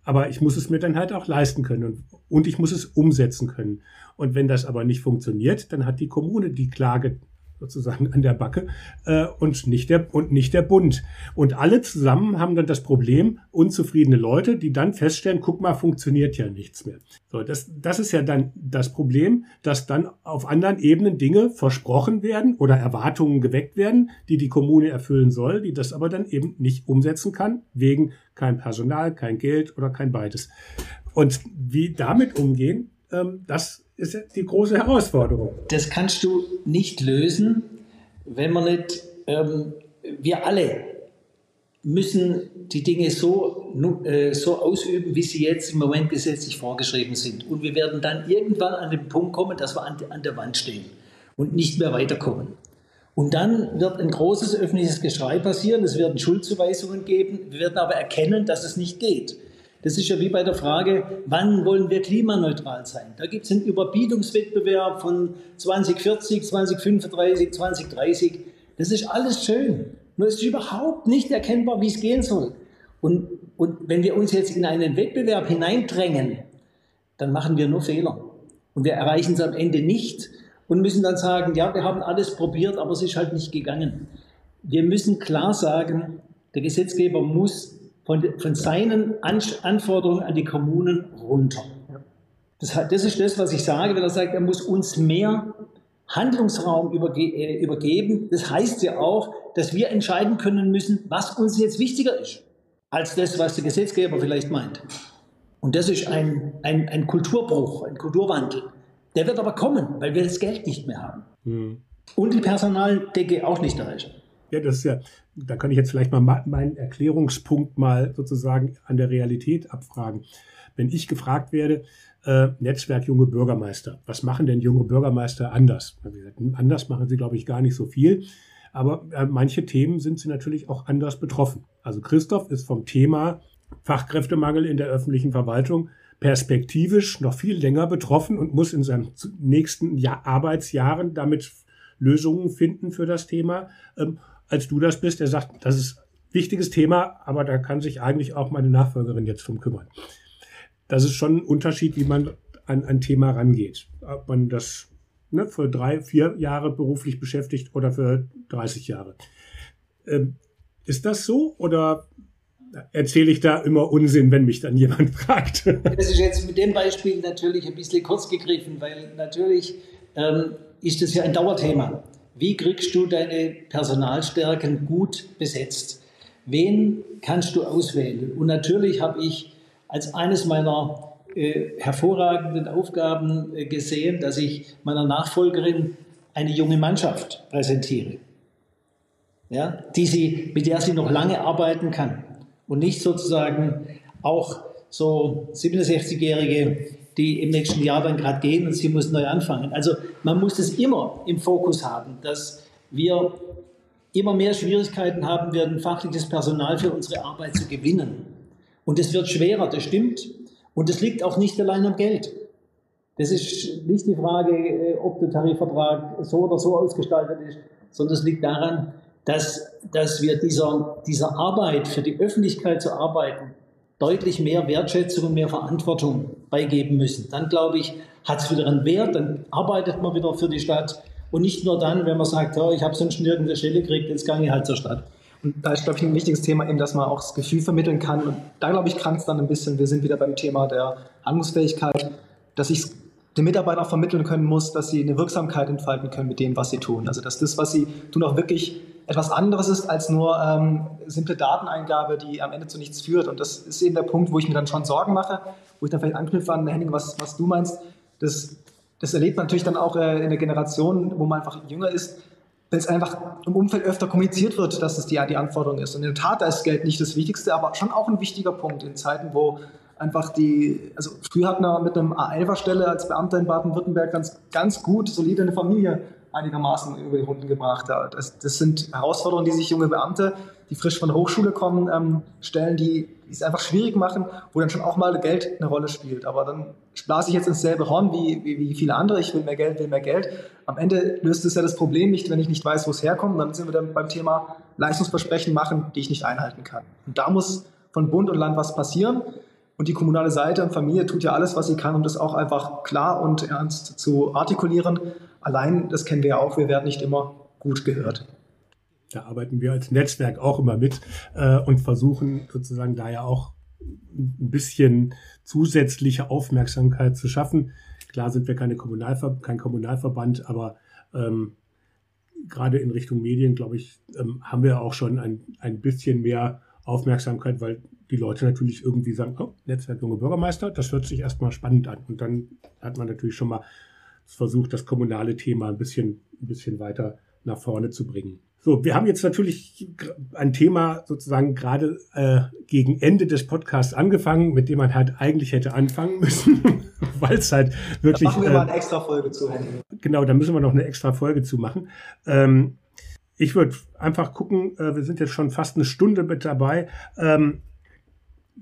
A: Aber ich muss es mir dann halt auch leisten können und, und ich muss es umsetzen können. Und wenn das aber nicht funktioniert, dann hat die Kommune die Klage sozusagen an der Backe äh, und nicht der und nicht der Bund. Und alle zusammen haben dann das Problem unzufriedene Leute, die dann feststellen, guck mal, funktioniert ja nichts mehr. So, das das ist ja dann das Problem, dass dann auf anderen Ebenen Dinge versprochen werden oder Erwartungen geweckt werden, die die Kommune erfüllen soll, die das aber dann eben nicht umsetzen kann wegen kein Personal, kein Geld oder kein beides. Und wie damit umgehen, ähm, das ist die große Herausforderung.
B: Das kannst du nicht lösen, wenn man nicht, ähm, wir alle müssen die Dinge so, äh, so ausüben, wie sie jetzt im Moment gesetzlich vorgeschrieben sind. Und wir werden dann irgendwann an den Punkt kommen, dass wir an, an der Wand stehen und nicht mehr weiterkommen. Und dann wird ein großes öffentliches Geschrei passieren, es werden Schuldzuweisungen geben, wir werden aber erkennen, dass es nicht geht. Das ist ja wie bei der Frage, wann wollen wir klimaneutral sein? Da gibt es einen Überbietungswettbewerb von 2040, 2035, 2030. Das ist alles schön. Nur ist überhaupt nicht erkennbar, wie es gehen soll. Und, und wenn wir uns jetzt in einen Wettbewerb hineindrängen, dann machen wir nur Fehler. Und wir erreichen es am Ende nicht und müssen dann sagen, ja, wir haben alles probiert, aber es ist halt nicht gegangen. Wir müssen klar sagen, der Gesetzgeber muss von, von seinen Anforderungen an die Kommunen runter. Das, das, ist das, was ich sage, wenn er sagt, er muss uns mehr Handlungsraum überge äh, übergeben. Das heißt ja auch, dass wir entscheiden können müssen, was uns jetzt wichtiger ist, als das, was der Gesetzgeber vielleicht meint. Und das ist ein, ein, ein Kulturbruch, ein Kulturwandel. Der wird aber kommen, weil wir das Geld nicht mehr haben. Hm. Und die Personaldecke auch nicht erreichen.
A: Ja, das ist ja, da kann ich jetzt vielleicht mal meinen Erklärungspunkt mal sozusagen an der Realität abfragen. Wenn ich gefragt werde, äh, Netzwerk junge Bürgermeister, was machen denn junge Bürgermeister anders? anders machen sie, glaube ich, gar nicht so viel. Aber äh, manche Themen sind sie natürlich auch anders betroffen. Also Christoph ist vom Thema Fachkräftemangel in der öffentlichen Verwaltung perspektivisch noch viel länger betroffen und muss in seinen nächsten Jahr Arbeitsjahren damit Lösungen finden für das Thema. Ähm, als du das bist, der sagt, das ist ein wichtiges Thema, aber da kann sich eigentlich auch meine Nachfolgerin jetzt drum kümmern. Das ist schon ein Unterschied, wie man an ein Thema rangeht. Ob man das ne, für drei, vier Jahre beruflich beschäftigt oder für 30 Jahre. Ähm, ist das so oder erzähle ich da immer Unsinn, wenn mich dann jemand fragt?
B: Das ist jetzt mit dem Beispiel natürlich ein bisschen kurz gegriffen, weil natürlich ähm, ist das ja ein Dauerthema. Wie kriegst du deine Personalstärken gut besetzt? Wen kannst du auswählen? Und natürlich habe ich als eines meiner äh, hervorragenden Aufgaben äh, gesehen, dass ich meiner Nachfolgerin eine junge Mannschaft präsentiere, ja, die sie, mit der sie noch lange arbeiten kann und nicht sozusagen auch so 67-Jährige, die im nächsten Jahr dann gerade gehen und sie muss neu anfangen. Also man muss das immer im Fokus haben, dass wir immer mehr Schwierigkeiten haben werden, fachliches Personal für unsere Arbeit zu gewinnen. Und es wird schwerer, das stimmt. Und es liegt auch nicht allein am Geld. Das ist nicht die Frage, äh, ob der Tarifvertrag so oder so ausgestaltet ist, sondern es liegt daran, dass, dass wir dieser, dieser Arbeit, für die Öffentlichkeit zu arbeiten, deutlich mehr Wertschätzung und mehr Verantwortung beigeben müssen. Dann glaube ich, hat es wieder einen Wert, dann arbeitet man wieder für die Stadt und nicht nur dann, wenn man sagt, oh, ich habe sonst nirgendwo Stelle gekriegt, jetzt gehe ich halt zur Stadt.
C: Und da ist, glaube ich, ein wichtiges Thema eben, dass man auch das Gefühl vermitteln kann. Und da, glaube ich, krankt es dann ein bisschen. Wir sind wieder beim Thema der Handlungsfähigkeit, dass ich den Mitarbeitern auch vermitteln können muss, dass sie eine Wirksamkeit entfalten können mit dem, was sie tun. Also dass das, was sie tun, auch wirklich etwas anderes ist als nur ähm, simple Dateneingabe, die am Ende zu nichts führt. Und das ist eben der Punkt, wo ich mir dann schon Sorgen mache, wo ich dann vielleicht anknüpfe an Henning, was, was du meinst. Das, das erlebt man natürlich dann auch äh, in der Generation, wo man einfach jünger ist, wenn es einfach im Umfeld öfter kommuniziert wird, dass es die, die Anforderung ist. Und in der Tat, da ist Geld nicht das Wichtigste, aber schon auch ein wichtiger Punkt in Zeiten, wo einfach die, also früher hat man mit einem A11er-Stelle als Beamter in Baden-Württemberg ganz, ganz gut, solide eine Familie einigermaßen über die Runden gebracht. Das, das sind Herausforderungen, die sich junge Beamte, die frisch von der Hochschule kommen, ähm, stellen, die es einfach schwierig machen, wo dann schon auch mal Geld eine Rolle spielt. Aber dann blase ich jetzt ins selbe Horn wie, wie, wie, viele andere. Ich will mehr Geld, will mehr Geld. Am Ende löst es ja das Problem nicht, wenn ich nicht weiß, wo es herkommt. Dann sind wir dann beim Thema Leistungsversprechen machen, die ich nicht einhalten kann. Und da muss von Bund und Land was passieren. Und die kommunale Seite und Familie tut ja alles, was sie kann, um das auch einfach klar und ernst zu artikulieren. Allein, das kennen wir ja auch, wir werden nicht immer gut gehört.
A: Da arbeiten wir als Netzwerk auch immer mit äh, und versuchen sozusagen da ja auch ein bisschen zusätzliche Aufmerksamkeit zu schaffen. Klar sind wir keine Kommunalver kein Kommunalverband, aber ähm, gerade in Richtung Medien, glaube ich, ähm, haben wir auch schon ein, ein bisschen mehr Aufmerksamkeit, weil die Leute natürlich irgendwie sagen, oh, Netzwerk junge Bürgermeister, das hört sich erstmal spannend an. Und dann hat man natürlich schon mal versucht, das kommunale Thema ein bisschen, ein bisschen weiter nach vorne zu bringen. So, wir haben jetzt natürlich ein Thema sozusagen gerade äh, gegen Ende des Podcasts angefangen, mit dem man halt eigentlich hätte anfangen müssen, weil es halt wirklich. Da
C: machen wir äh, mal eine extra Folge zu.
A: Genau, da müssen wir noch eine extra Folge zu machen. Ähm, ich würde einfach gucken, äh, wir sind jetzt schon fast eine Stunde mit dabei, ähm,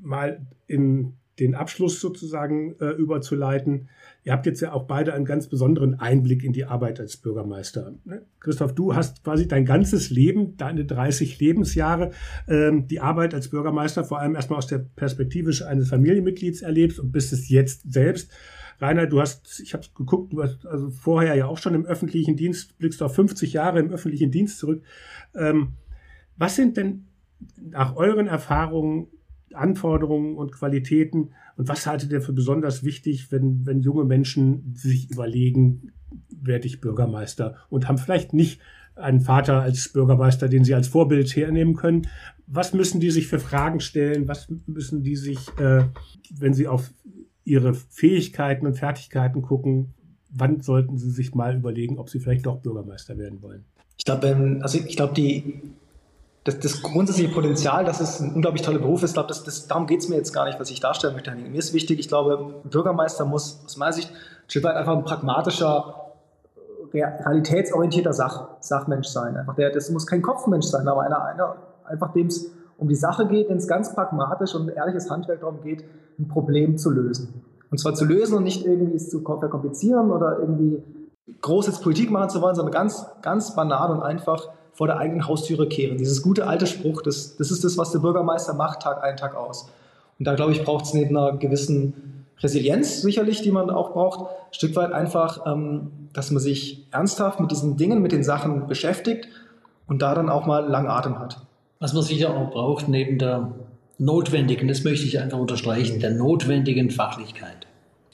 A: mal in den Abschluss sozusagen äh, überzuleiten. Ihr habt jetzt ja auch beide einen ganz besonderen Einblick in die Arbeit als Bürgermeister. Ne? Christoph, du hast quasi dein ganzes Leben, deine 30 Lebensjahre, ähm, die Arbeit als Bürgermeister vor allem erstmal aus der Perspektive eines Familienmitglieds erlebt und bist es jetzt selbst. Rainer, du hast, ich habe geguckt, du hast also vorher ja auch schon im öffentlichen Dienst, blickst auf 50 Jahre im öffentlichen Dienst zurück. Ähm, was sind denn nach euren Erfahrungen Anforderungen und Qualitäten und was haltet ihr für besonders wichtig, wenn, wenn junge Menschen sich überlegen, werde ich Bürgermeister und haben vielleicht nicht einen Vater als Bürgermeister, den sie als Vorbild hernehmen können. Was müssen die sich für Fragen stellen? Was müssen die sich, äh, wenn sie auf ihre Fähigkeiten und Fertigkeiten gucken, wann sollten sie sich mal überlegen, ob sie vielleicht doch Bürgermeister werden wollen?
C: Ich glaube, also ich glaube, die das, das, grundsätzliche Potenzial, dass es ein unglaublich toller Beruf ist, glaube, das, das, darum geht es mir jetzt gar nicht, was ich darstellen möchte. Mir ist wichtig, ich glaube, Bürgermeister muss aus meiner Sicht einfach ein pragmatischer, realitätsorientierter Sach, Sachmensch sein. Einfach der, das muss kein Kopfmensch sein, aber einer, einer einfach dem es um die Sache geht, wenn es ganz pragmatisch und ehrliches Handwerk darum geht, ein Problem zu lösen. Und zwar zu lösen und nicht irgendwie es zu verkomplizieren oder irgendwie groß jetzt Politik machen zu wollen, sondern ganz, ganz banal und einfach vor der eigenen Haustüre kehren. Dieses gute alte Spruch, das, das ist das, was der Bürgermeister macht, Tag ein, Tag aus. Und da, glaube ich, braucht es neben einer gewissen Resilienz sicherlich, die man auch braucht, ein Stück weit einfach, ähm, dass man sich ernsthaft mit diesen Dingen, mit den Sachen beschäftigt und da dann auch mal lang Atem hat.
B: Was man sicher auch braucht, neben der notwendigen, das möchte ich einfach unterstreichen, der notwendigen Fachlichkeit.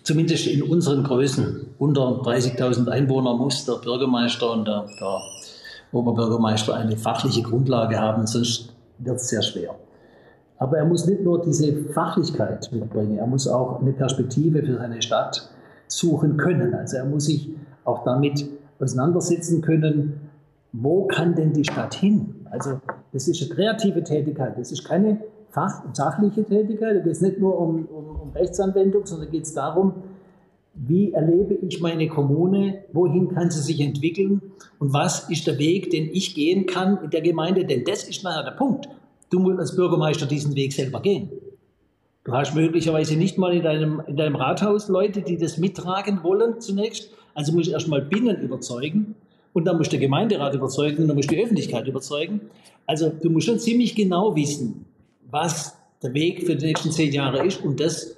B: Zumindest in unseren Größen, unter 30.000 Einwohner, muss der Bürgermeister und der, der Oberbürgermeister eine fachliche Grundlage haben, sonst wird es sehr schwer. Aber er muss nicht nur diese Fachlichkeit mitbringen, er muss auch eine Perspektive für seine Stadt suchen können. Also er muss sich auch damit auseinandersetzen können, wo kann denn die Stadt hin? Also das ist eine kreative Tätigkeit, das ist keine fach- und sachliche Tätigkeit, da geht es nicht nur um, um, um Rechtsanwendung, sondern geht es darum, wie erlebe ich meine Kommune, wohin kann sie sich entwickeln und was ist der Weg, den ich gehen kann in der Gemeinde, denn das ist nachher der Punkt. Du musst als Bürgermeister diesen Weg selber gehen. Du hast möglicherweise nicht mal in deinem, in deinem Rathaus Leute, die das mittragen wollen zunächst. Also musst du erstmal Binnen überzeugen und dann musst du der Gemeinderat überzeugen und dann musst du die Öffentlichkeit überzeugen. Also du musst schon ziemlich genau wissen, was der Weg für die nächsten zehn Jahre ist und das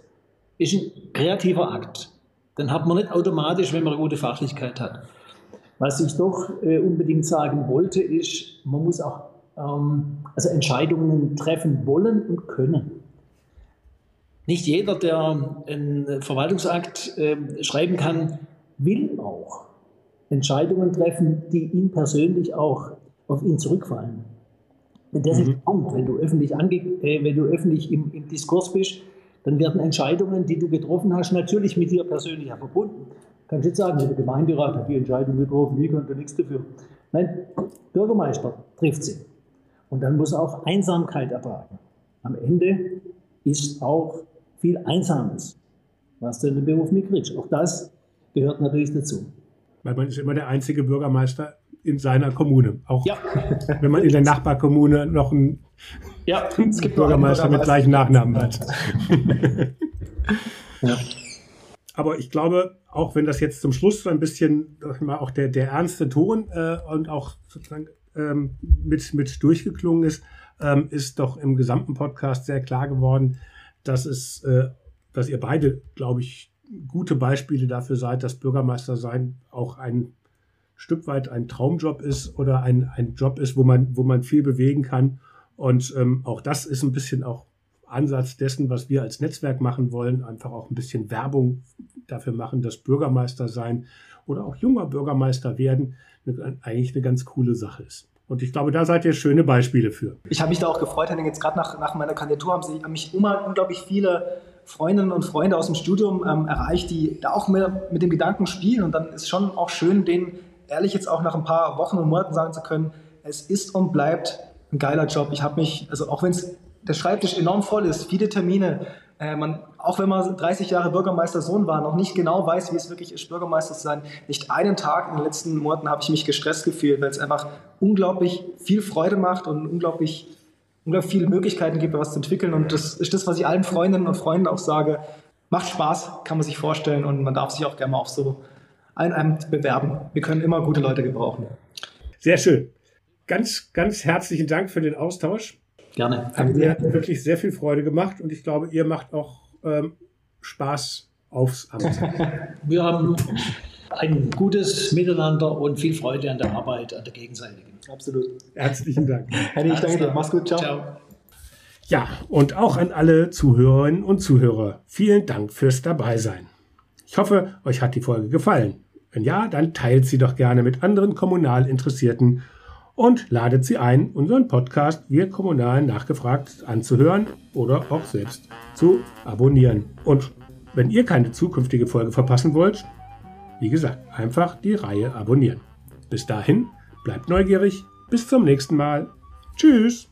B: ist ein kreativer Akt dann hat man nicht automatisch, wenn man eine gute Fachlichkeit hat. Was ich doch äh, unbedingt sagen wollte, ist, man muss auch ähm, also Entscheidungen treffen wollen und können. Nicht jeder, der einen Verwaltungsakt äh, schreiben kann, will auch Entscheidungen treffen, die ihn persönlich auch auf ihn zurückfallen. Denn das mhm. ist der Punkt, wenn du öffentlich, ange äh, wenn du öffentlich im, im Diskurs bist, dann werden Entscheidungen, die du getroffen hast, natürlich mit dir persönlich verbunden. Kannst jetzt sagen, der Gemeinderat hat die Entscheidung getroffen, wie konnte nichts dafür. Nein, Bürgermeister trifft sie. Und dann muss auch Einsamkeit ertragen. Am Ende ist auch viel Einsames, was du in dem Beruf mitkriegst. Auch das gehört natürlich dazu.
A: Weil man ist immer der einzige Bürgermeister in seiner Kommune. Auch ja. wenn man in der Nachbarkommune noch einen, ja, Bürgermeister, Bürgermeister mit gleichen Nachnamen hat. ja. Aber ich glaube, auch wenn das jetzt zum Schluss so ein bisschen mal auch der, der ernste Ton äh, und auch sozusagen ähm, mit, mit durchgeklungen ist, ähm, ist doch im gesamten Podcast sehr klar geworden, dass es, äh, dass ihr beide, glaube ich, gute Beispiele dafür seid, dass Bürgermeister sein auch ein Stück weit ein Traumjob ist oder ein, ein Job ist, wo man, wo man viel bewegen kann. Und ähm, auch das ist ein bisschen auch Ansatz dessen, was wir als Netzwerk machen wollen, einfach auch ein bisschen Werbung dafür machen, dass Bürgermeister sein oder auch junger Bürgermeister werden eigentlich eine ganz coole Sache ist. Und ich glaube, da seid ihr schöne Beispiele für.
C: Ich habe mich da auch gefreut, Henning, jetzt gerade nach, nach meiner Kandidatur haben, sie, haben mich immer unglaublich viele Freundinnen und Freunde aus dem Studium ähm, erreicht, die da auch mit, mit dem Gedanken spielen. Und dann ist schon auch schön, denen ehrlich jetzt auch nach ein paar Wochen und Monaten sagen zu können, es ist und bleibt ein geiler Job. Ich habe mich, also auch wenn der Schreibtisch enorm voll ist, viele Termine, äh, man, auch wenn man 30 Jahre Bürgermeister Sohn war, noch nicht genau weiß, wie es wirklich ist, Bürgermeister zu sein. Nicht einen Tag in den letzten Monaten habe ich mich gestresst gefühlt, weil es einfach unglaublich viel Freude macht und unglaublich, unglaublich viele Möglichkeiten gibt, was zu entwickeln. Und das ist das, was ich allen Freundinnen und Freunden auch sage. Macht Spaß, kann man sich vorstellen und man darf sich auch gerne mal auf so ein Amt bewerben. Wir können immer gute Leute gebrauchen.
A: Sehr schön. Ganz, ganz herzlichen Dank für den Austausch.
D: Gerne.
A: Hat mir wirklich sehr viel Freude gemacht und ich glaube, ihr macht auch ähm, Spaß aufs Amt.
D: Wir haben ein gutes Miteinander und viel Freude an der Arbeit, an der gegenseitigen.
C: Absolut.
A: Herzlichen Dank.
C: Henning, ich danke dir. Mach's gut. Ciao. Ciao.
A: Ja, und auch an alle Zuhörerinnen und Zuhörer. Vielen Dank fürs Dabeisein. Ich hoffe, euch hat die Folge gefallen. Wenn ja, dann teilt sie doch gerne mit anderen kommunal Interessierten und ladet sie ein, unseren Podcast Wir Kommunal nachgefragt anzuhören oder auch selbst zu abonnieren. Und wenn ihr keine zukünftige Folge verpassen wollt, wie gesagt, einfach die Reihe abonnieren. Bis dahin, bleibt neugierig. Bis zum nächsten Mal. Tschüss.